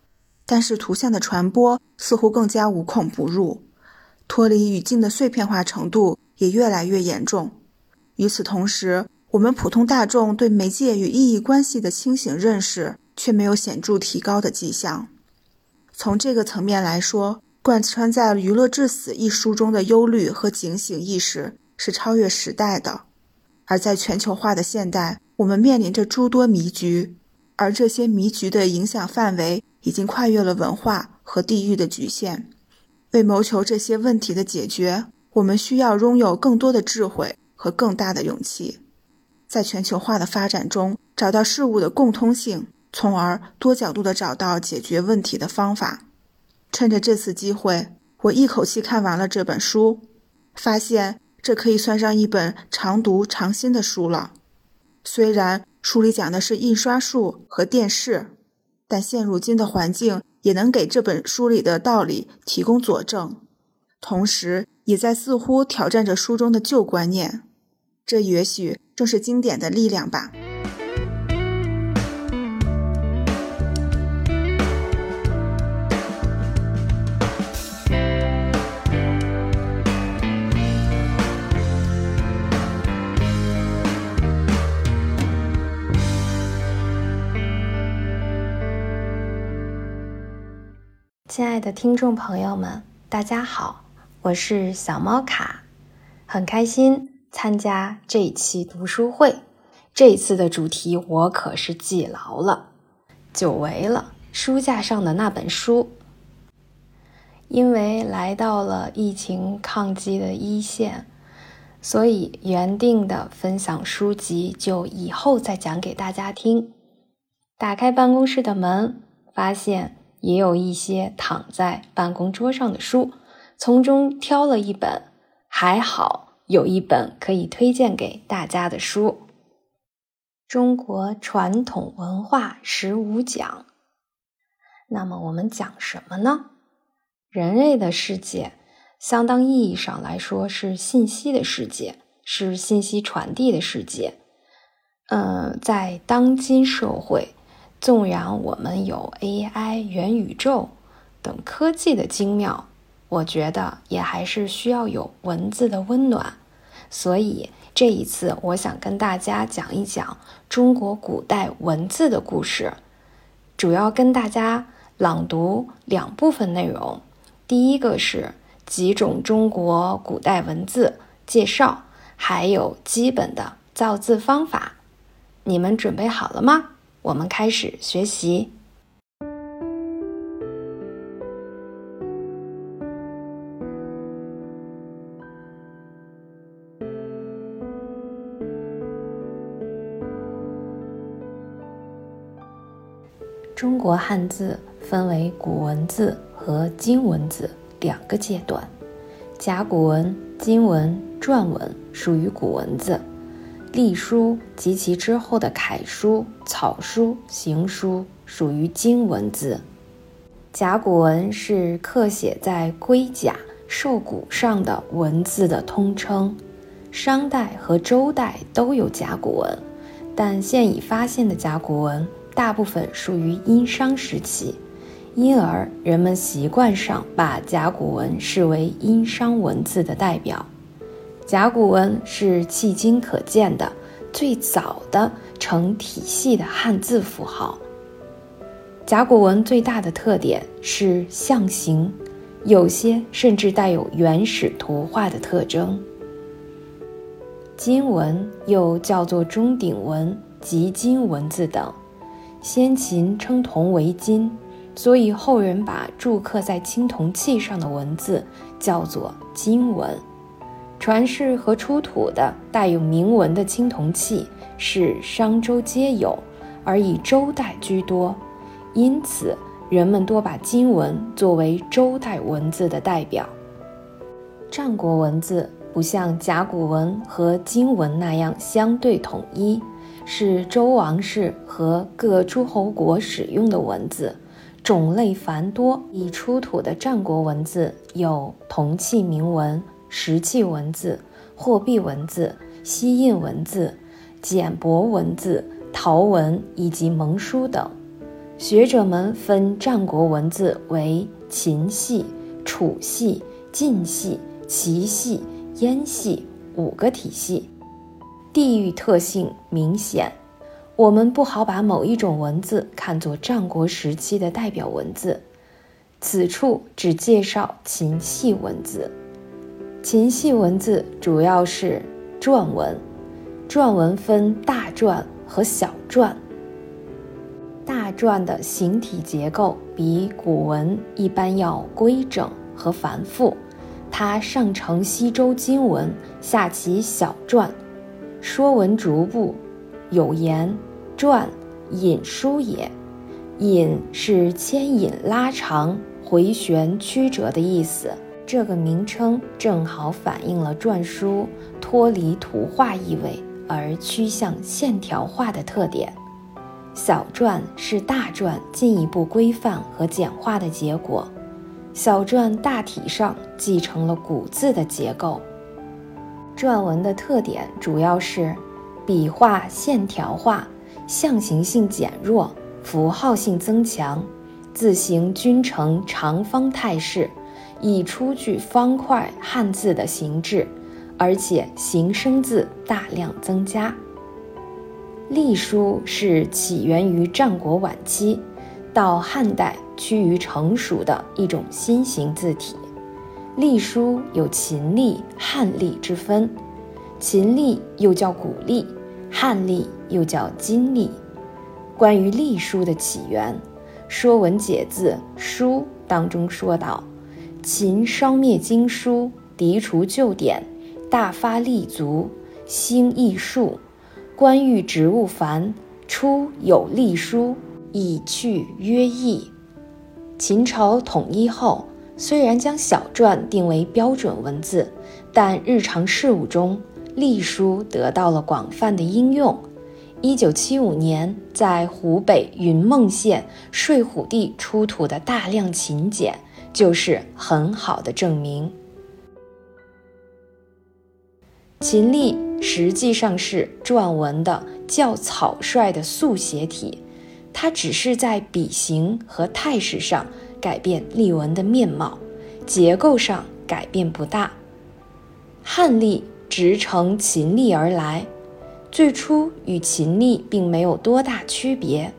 但是图像的传播似乎更加无孔不入，脱离语境的碎片化程度也越来越严重。与此同时，我们普通大众对媒介与意义关系的清醒认识却没有显著提高的迹象。从这个层面来说，贯穿在《娱乐至死》一书中的忧虑和警醒意识是超越时代的。而在全球化的现代，我们面临着诸多迷局，而这些迷局的影响范围已经跨越了文化和地域的局限。为谋求这些问题的解决，我们需要拥有更多的智慧和更大的勇气，在全球化的发展中找到事物的共通性。从而多角度地找到解决问题的方法。趁着这次机会，我一口气看完了这本书，发现这可以算上一本常读常新的书了。虽然书里讲的是印刷术和电视，但现如今的环境也能给这本书里的道理提供佐证，同时也在似乎挑战着书中的旧观念。这也许正是经典的力量吧。的听众朋友们，大家好，我是小猫卡，很开心参加这一期读书会。这一次的主题我可是记牢了，久违了书架上的那本书。因为来到了疫情抗击的一线，所以原定的分享书籍就以后再讲给大家听。打开办公室的门，发现。也有一些躺在办公桌上的书，从中挑了一本，还好有一本可以推荐给大家的书，《中国传统文化十五讲》。那么我们讲什么呢？人类的世界，相当意义上来说是信息的世界，是信息传递的世界。嗯，在当今社会。纵然我们有 AI、元宇宙等科技的精妙，我觉得也还是需要有文字的温暖。所以这一次，我想跟大家讲一讲中国古代文字的故事，主要跟大家朗读两部分内容。第一个是几种中国古代文字介绍，还有基本的造字方法。你们准备好了吗？我们开始学习。中国汉字分为古文字和今文字两个阶段甲骨文金文篆文属于古文字。隶书及其之后的楷书、草书、行书属于今文字。甲骨文是刻写在龟甲、兽骨上的文字的通称，商代和周代都有甲骨文，但现已发现的甲骨文大部分属于殷商时期，因而人们习惯上把甲骨文视为殷商文字的代表。甲骨文是迄今可见的最早的成体系的汉字符号。甲骨文最大的特点是象形，有些甚至带有原始图画的特征。金文又叫做钟鼎文、及金文字等，先秦称铜为金，所以后人把铸刻在青铜器上的文字叫做金文。传世和出土的带有铭文的青铜器是商周皆有，而以周代居多。因此，人们多把金文作为周代文字的代表。战国文字不像甲骨文和金文那样相对统一，是周王室和各诸侯国使用的文字，种类繁多。已出土的战国文字有铜器铭文、石器文字、货币文字、西印文字、简帛文字、陶文以及蒙书等。学者们分战国文字为秦系、楚系、晋系、齐系、燕系五个体系，地域特性明显。我们不好把某一种文字看作战国时期的代表文字。此处只介绍秦系文字。秦系文字主要是篆文，篆文分大篆和小篆。大篆的形体结构比古文一般要规整和繁复，它上承西周金文，下启小篆。说文逐步有言：“篆，引书也。引是牵引、拉长、回旋、曲折的意思。这个名称正好反映了篆书脱离图画意味而趋向线条化的特点。”小篆是大篆进一步规范和简化的结果。小篆大体上继承了古字的结构。篆文的特点主要是笔画线条化，象形性减弱，符号性增强，字形均呈长方态势，以出具方块汉字的形制，而且形声字大量增加。隶书是起源于战国晚期，到汉代趋于成熟的一种新型字体。隶书有秦隶、汉隶之分，秦隶又叫古隶，汉隶又叫金隶。关于隶书的起源，《说文解字·书》当中说道：“秦烧灭经书，涤除旧典，大发隶族，兴艺术。”官欲职务繁，出有隶书，以去约易。秦朝统一后，虽然将小篆定为标准文字，但日常事务中，隶书得到了广泛的应用。一九七五年，在湖北云梦县睡虎地出土的大量秦简，就是很好的证明。秦隶。实际上是篆文的较草率的速写体，它只是在笔形和态势上改变隶文的面貌，结构上改变不大。汉隶直承秦隶而来，最初与秦隶并没有多大区别。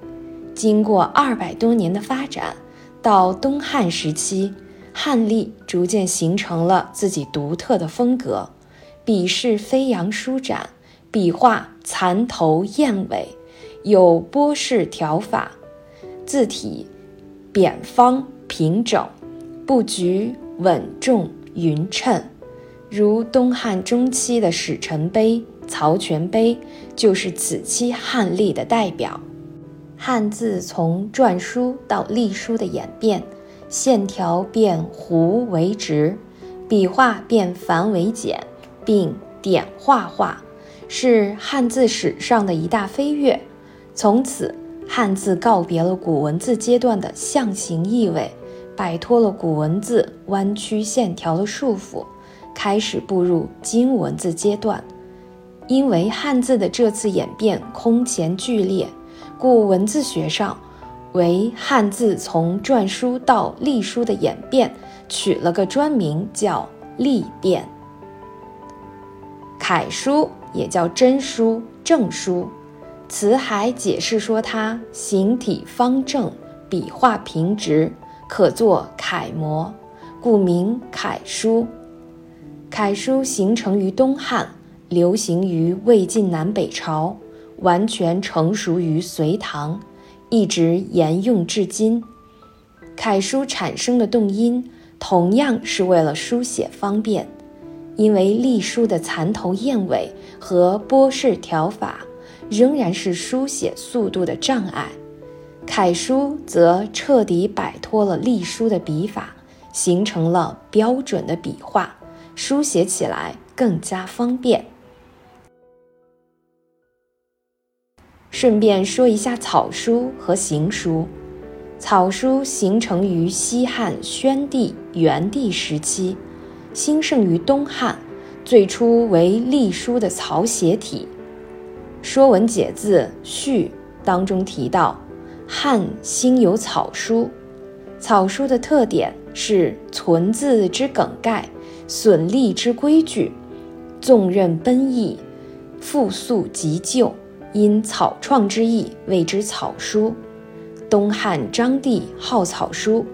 经过二百多年的发展，到东汉时期，汉隶逐渐形成了自己独特的风格。笔势飞扬舒展，笔画蚕头燕尾，有波式条法，字体扁方平整，布局稳重匀称。如东汉中期的史臣碑、曹全碑，就是此期汉隶的代表。汉字从篆书到隶书的演变，线条变弧为直，笔画变繁为简，并点画化，是汉字史上的一大飞跃。从此，汉字告别了古文字阶段的象形意味，摆脱了古文字弯曲线条的束缚，开始步入今文字阶段。因为汉字的这次演变空前剧烈。故文字学上，为汉字从篆书到隶书的演变取了个专名，叫隶变。楷书也叫真书、正书，辞海解释说它形体方正，笔画平直，可作楷模，故名楷书。楷书形成于东汉，流行于魏晋南北朝。完全成熟于隋唐，一直沿用至今。楷书产生的动因同样是为了书写方便，因为隶书的蚕头燕尾和波式条法仍然是书写速度的障碍，楷书则彻底摆脱了隶书的笔法，形成了标准的笔画，书写起来更加方便。顺便说一下草书和行书。草书形成于西汉宣帝、元帝时期，兴盛于东汉，最初为隶书的草写体。《说文解字·序》当中提到，汉兴有草书。草书的特点是存字之梗概，损隶之规矩，纵任奔逸，复素急就。因草创之意，谓之草书。东汉章帝好草书，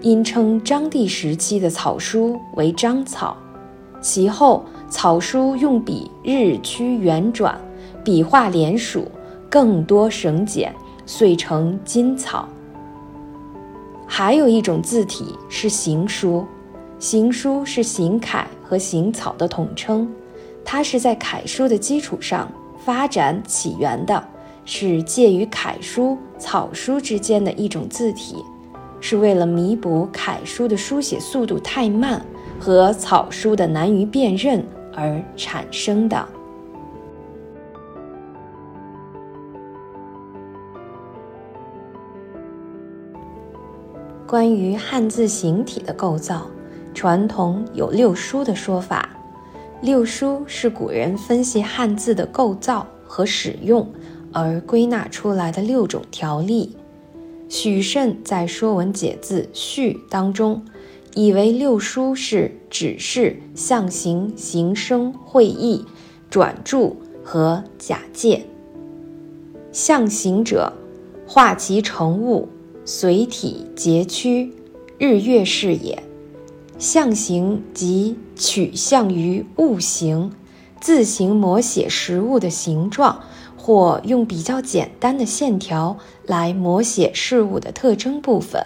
因称章帝时期的草书为章草。其后草书用笔日趋圆转，笔画连署，更多省简，遂成今草。还有一种字体是行书，行书是行楷和行草的统称，它是在楷书的基础上。发展起源的是介于楷书、草书之间的一种字体，是为了弥补楷书的书写速度太慢和草书的难于辨认而产生的。关于汉字形体的构造，传统有六书的说法。六书是古人分析汉字的构造和使用而归纳出来的六种条例。许慎在《说文解字·序》当中，以为六书是指示、象形、形声、会意、转注和假借。象形者，画其成物，随体节屈，日月是也。象形即取象于物形，自行摹写实物的形状，或用比较简单的线条来摹写事物的特征部分。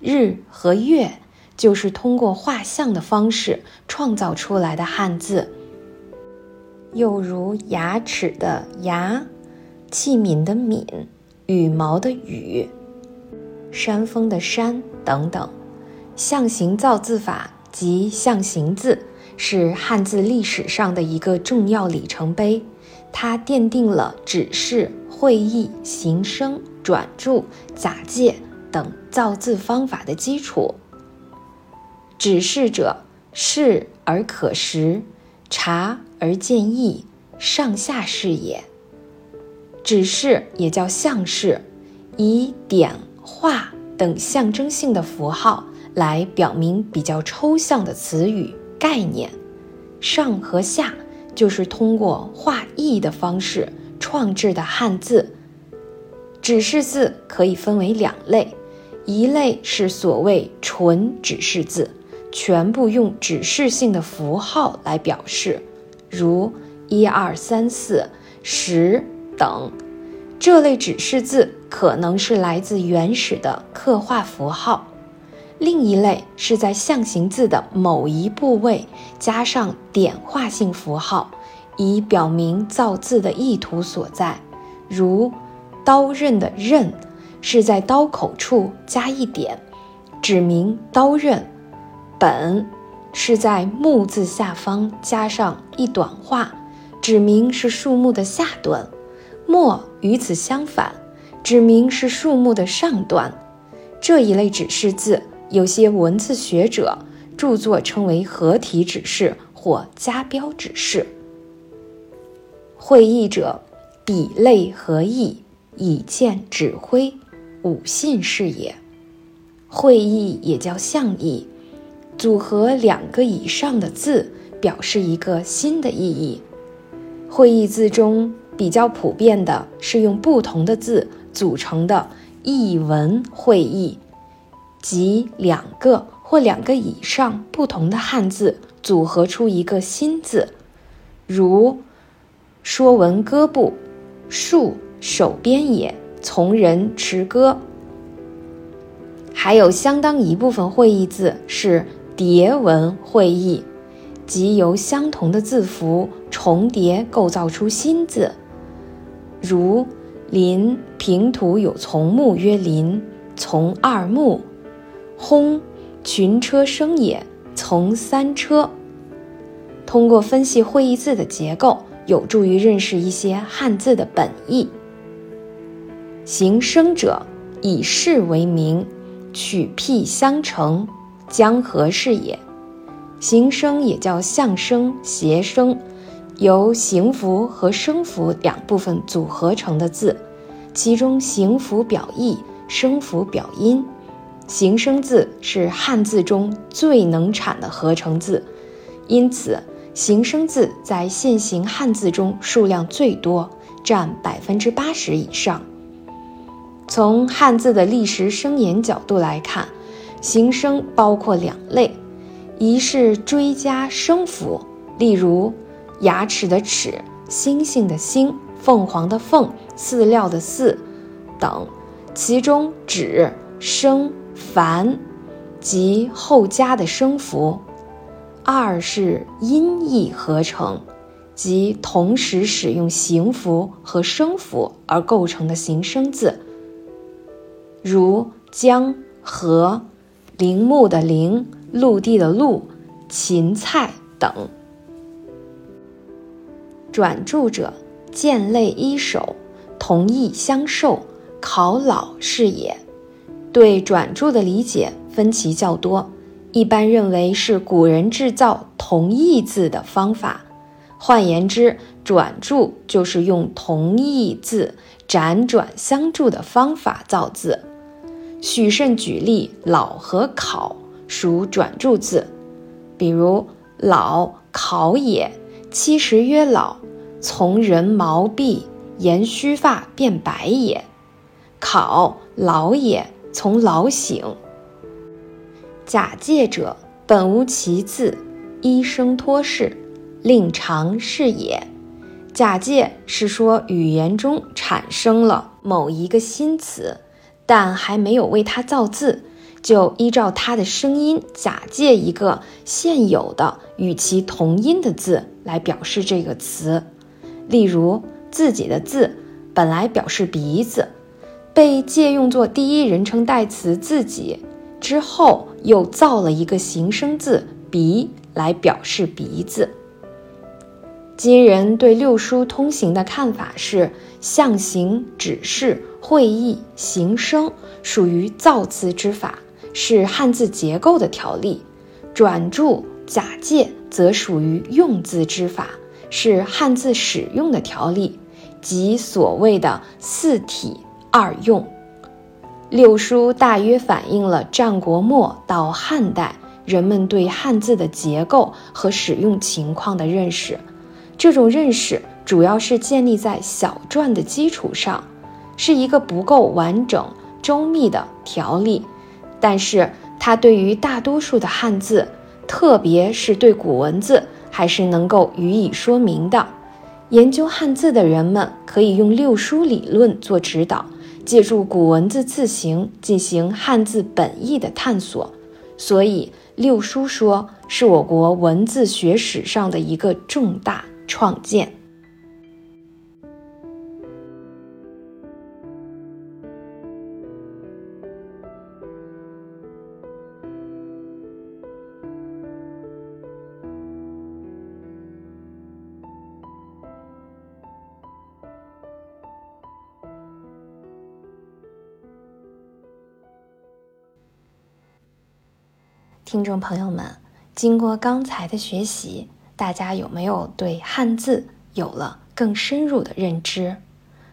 日和月就是通过画像的方式创造出来的汉字。又如牙齿的牙，器皿的皿，羽毛的羽，山峰的山等等。象形造字法及象形字是汉字历史上的一个重要里程碑，它奠定了指示、会意、形声、转注、假借等造字方法的基础。指示者，视而可识，察而见意，上下视也。指示也叫象示，以点、画等象征性的符号。来表明比较抽象的词语概念，上和下就是通过画意的方式创制的汉字。指示字可以分为两类，一类是所谓纯指示字，全部用指示性的符号来表示，如一二三四十等。这类指示字可能是来自原始的刻画符号。另一类是在象形字的某一部位加上点画性符号，以表明造字的意图所在，如刀刃的刃是在刀口处加一点，指明刀刃。本是在木字下方加上一短画，指明是树木的下端。末与此相反，指明是树木的上端。这一类指示字，有些文字学者著作称为合体指示或加标指示。会意者，笔类合意，以见指挥，五信是也。会意也叫象意。组合两个以上的字，表示一个新的意义。会意字中比较普遍的是用不同的字组成的译文会意，即两个或两个以上不同的汉字组合出一个新字，如《说文歌部》“树手边也，从人持歌”。还有相当一部分会意字是。叠文会意，即由相同的字符重叠构造出新字，如“林平土有从木曰林，从二木；轰群车声也，从三车。”通过分析会意字的结构，有助于认识一些汉字的本意。形声者，以事为名，取辟相成。江河是也，形声也叫象声、谐声，由形符和声符两部分组合成的字，其中形符表意，声符表音。形声字是汉字中最能产的合成字，因此形声字在现行汉字中数量最多，占百分之八十以上。从汉字的历史生言角度来看。形声包括两类，一是追加声符，例如牙齿的齿、星星的星、凤凰的凤、饲料的饲等，其中指声繁及后加的声符；二是音译合成，即同时使用形符和声符而构成的形声字，如江河。陵墓的陵，陆地的陆，芹菜等。转注者，见类一手，同义相授，考老是也。对转注的理解分歧较多，一般认为是古人制造同义字的方法。换言之，转注就是用同义字辗转相助的方法造字。许慎举例，“老”和“考”属转注字，比如“老考也，七十曰老，从人毛毕，言须发变白也；考老也，从老醒。”假借者，本无其字，一声托事，令常是也。假借是说语言中产生了某一个新词。但还没有为它造字，就依照它的声音假借一个现有的与其同音的字来表示这个词。例如，自己的字本来表示鼻子，被借用作第一人称代词自己，之后又造了一个形声字鼻来表示鼻子。今人对六书通行的看法是：象形、指示、会意、形声属于造字之法，是汉字结构的条例；转注、假借则属于用字之法，是汉字使用的条例，即所谓的四体二用。六书大约反映了战国末到汉代人们对汉字的结构和使用情况的认识。这种认识主要是建立在小篆的基础上，是一个不够完整周密的条例，但是它对于大多数的汉字，特别是对古文字，还是能够予以说明的。研究汉字的人们可以用六书理论做指导，借助古文字字形进行汉字本意的探索。所以，六书说是我国文字学史上的一个重大。创建。听众朋友们，经过刚才的学习，大家有没有对汉字有了更深入的认知？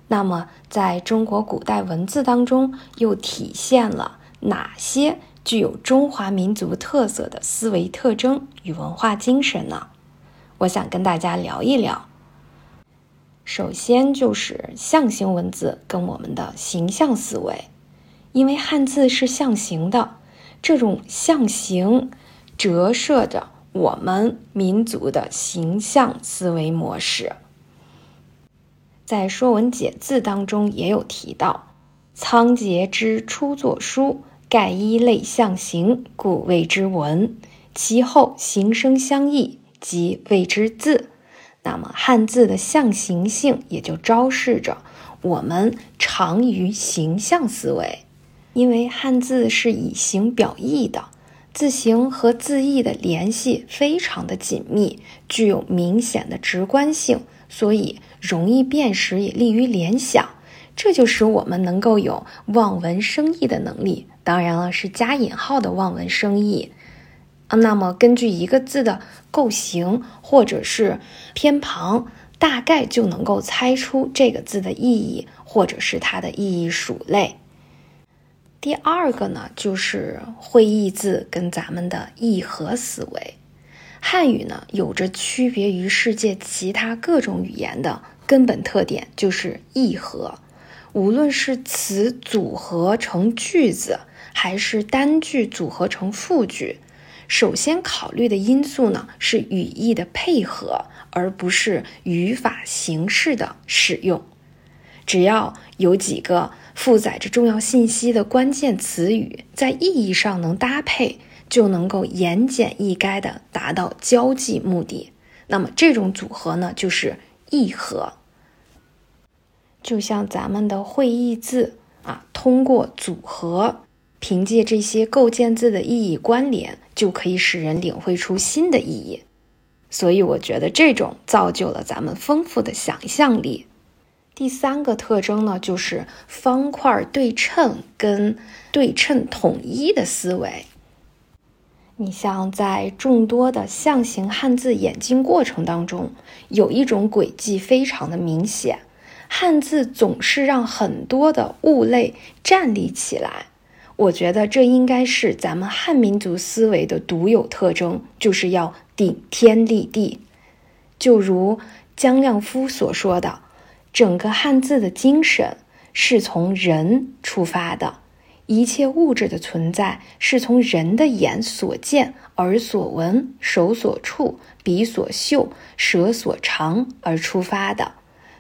那么，在中国古代文字当中，又体现了哪些具有中华民族特色的思维特征与文化精神呢？我想跟大家聊一聊。首先就是象形文字跟我们的形象思维，因为汉字是象形的，这种象形折射着我们民族的形象思维模式。在《说文解字》当中也有提到：“仓颉之初作书，盖一类象形，故谓之文。其后形声相异，即谓之字。”那么汉字的象形性也就昭示着我们长于形象思维，因为汉字是以形表意的，字形和字义的联系非常的紧密，具有明显的直观性，所以。容易辨识，也利于联想，这就使我们能够有望文生义的能力。当然了，是加引号的望文生义啊。那么，根据一个字的构形或者是偏旁，大概就能够猜出这个字的意义，或者是它的意义属类。第二个呢，就是会意字跟咱们的意合思维。汉语呢，有着区别于世界其他各种语言的根本特点，就是意合。无论是词组合成句子，还是单句组合成复句，首先考虑的因素呢是语义的配合，而不是语法形式的使用。只要有几个负载着重要信息的关键词语，在意义上能搭配。就能够言简意赅的达到交际目的。那么这种组合呢，就是意合。就像咱们的会意字啊，通过组合，凭借这些构建字的意义关联，就可以使人领会出新的意义。所以我觉得这种造就了咱们丰富的想象力。第三个特征呢，就是方块对称跟对称统一的思维。你像在众多的象形汉字演进过程当中，有一种轨迹非常的明显，汉字总是让很多的物类站立起来。我觉得这应该是咱们汉民族思维的独有特征，就是要顶天立地。就如姜亮夫所说的，整个汉字的精神是从人出发的。一切物质的存在是从人的眼所见、耳所闻、手所触、鼻所嗅、舌所尝而出发的。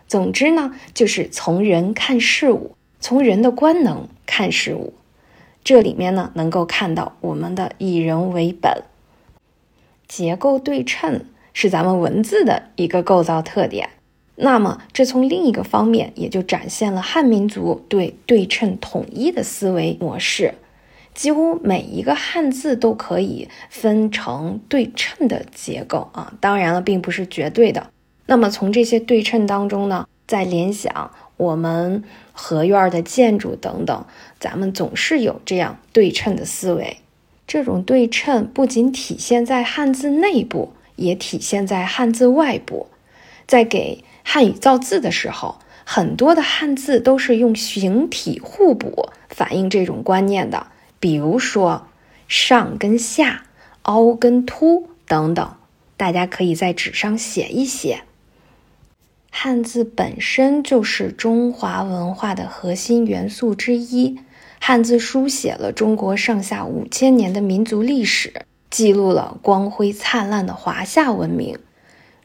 总之呢，就是从人看事物，从人的官能看事物。这里面呢，能够看到我们的以人为本，结构对称是咱们文字的一个构造特点。那么，这从另一个方面也就展现了汉民族对对称统一的思维模式。几乎每一个汉字都可以分成对称的结构啊，当然了，并不是绝对的。那么从这些对称当中呢，再联想我们合院的建筑等等，咱们总是有这样对称的思维。这种对称不仅体现在汉字内部，也体现在汉字外部，在给。汉语造字的时候，很多的汉字都是用形体互补反映这种观念的。比如说“上”跟“下”，“凹”跟“凸”等等，大家可以在纸上写一写。汉字本身就是中华文化的核心元素之一，汉字书写了中国上下五千年的民族历史，记录了光辉灿烂的华夏文明。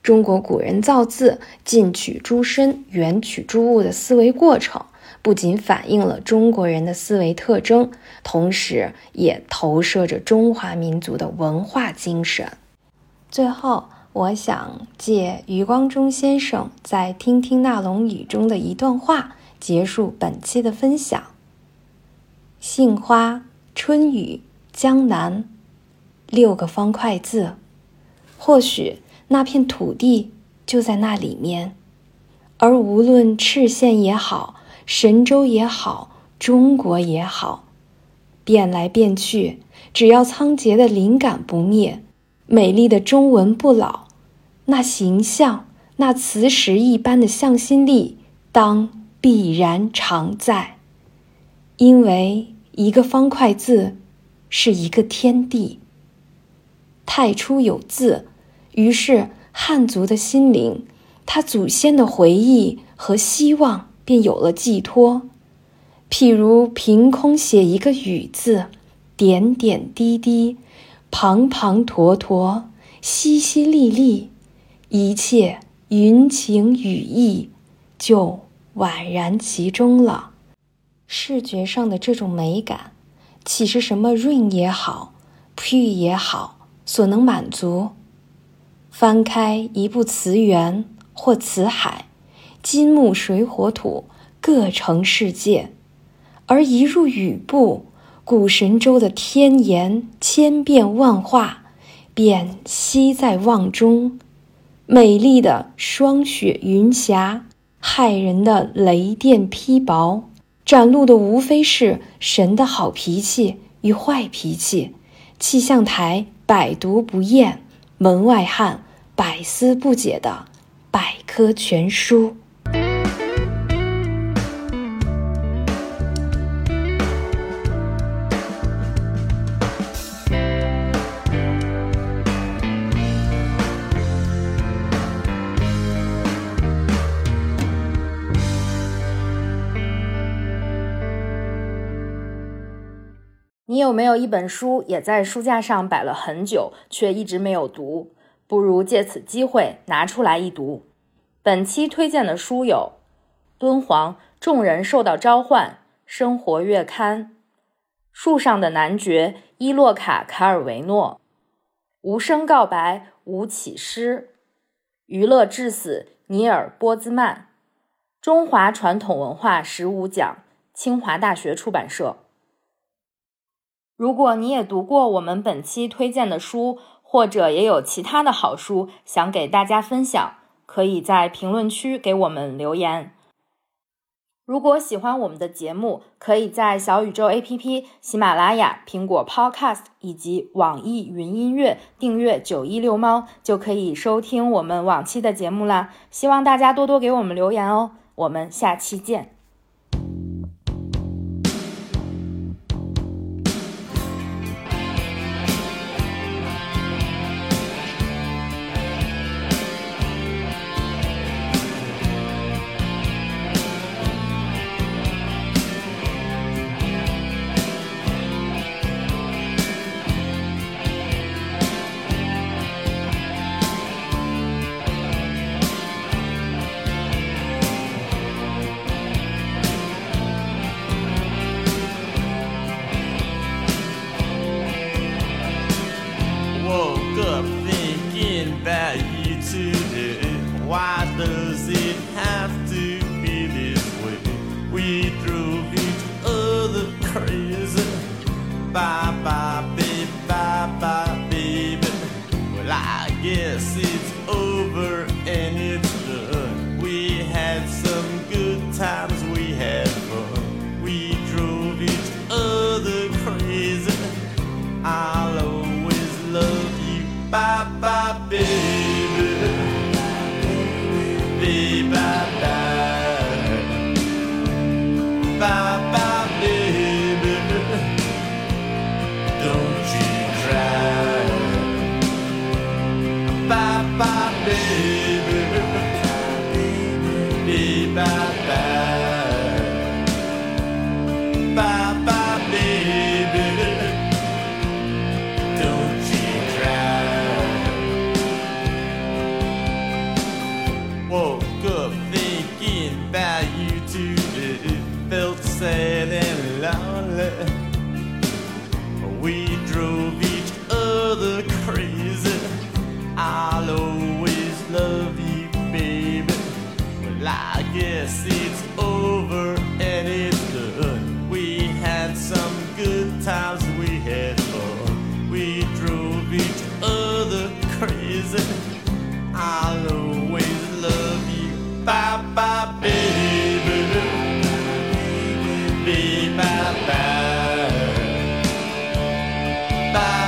中国古人造字近取诸身、远取诸物的思维过程，不仅反映了中国人的思维特征，同时也投射着中华民族的文化精神。最后，我想借余光中先生在《听听那龙语》中的一段话，结束本期的分享：杏花、春雨、江南，六个方块字，或许。那片土地就在那里面，而无论赤县也好，神州也好，中国也好，变来变去，只要仓颉的灵感不灭，美丽的中文不老，那形象、那磁石一般的向心力，当必然常在。因为一个方块字，是一个天地。太初有字，于是汉族的心灵，他祖先的回忆和希望，便有了寄托。譬如凭空写一个雨字，点点滴滴，滂滂沱沱，淅淅沥沥，一切云情雨意就宛然其中了。视觉上的这种美感，岂是什么 rain 也好，pre 也好所能满足？翻开一部词源或词海，金木水火土各成世界。而一入雨部，古神州的天颜千变万化，便悉在望中。美丽的霜雪云霞，骇人的雷电劈雹，展露的无非是神的好脾气与坏脾气。气象台百读不厌，门外汉百思不解的百科全书。你有没有一本书也在书架上摆了很久，却一直没有读？不如借此机会拿出来一读。本期推荐的书有《敦煌》《众人受到召唤》《生活月刊》《树上的男爵》伊洛卡·卡尔维诺《无声告白》吴启诗《娱乐至死》尼尔·波兹曼《中华传统文化十五讲》清华大学出版社。如果你也读过我们本期推荐的书，或者也有其他的好书想给大家分享，可以在评论区给我们留言。如果喜欢我们的节目，可以在小宇宙 APP、喜马拉雅、苹果 Podcast 以及网易云音乐订阅“九一六猫”，就可以收听我们往期的节目啦。希望大家多多给我们留言哦，我们下期见。Bye.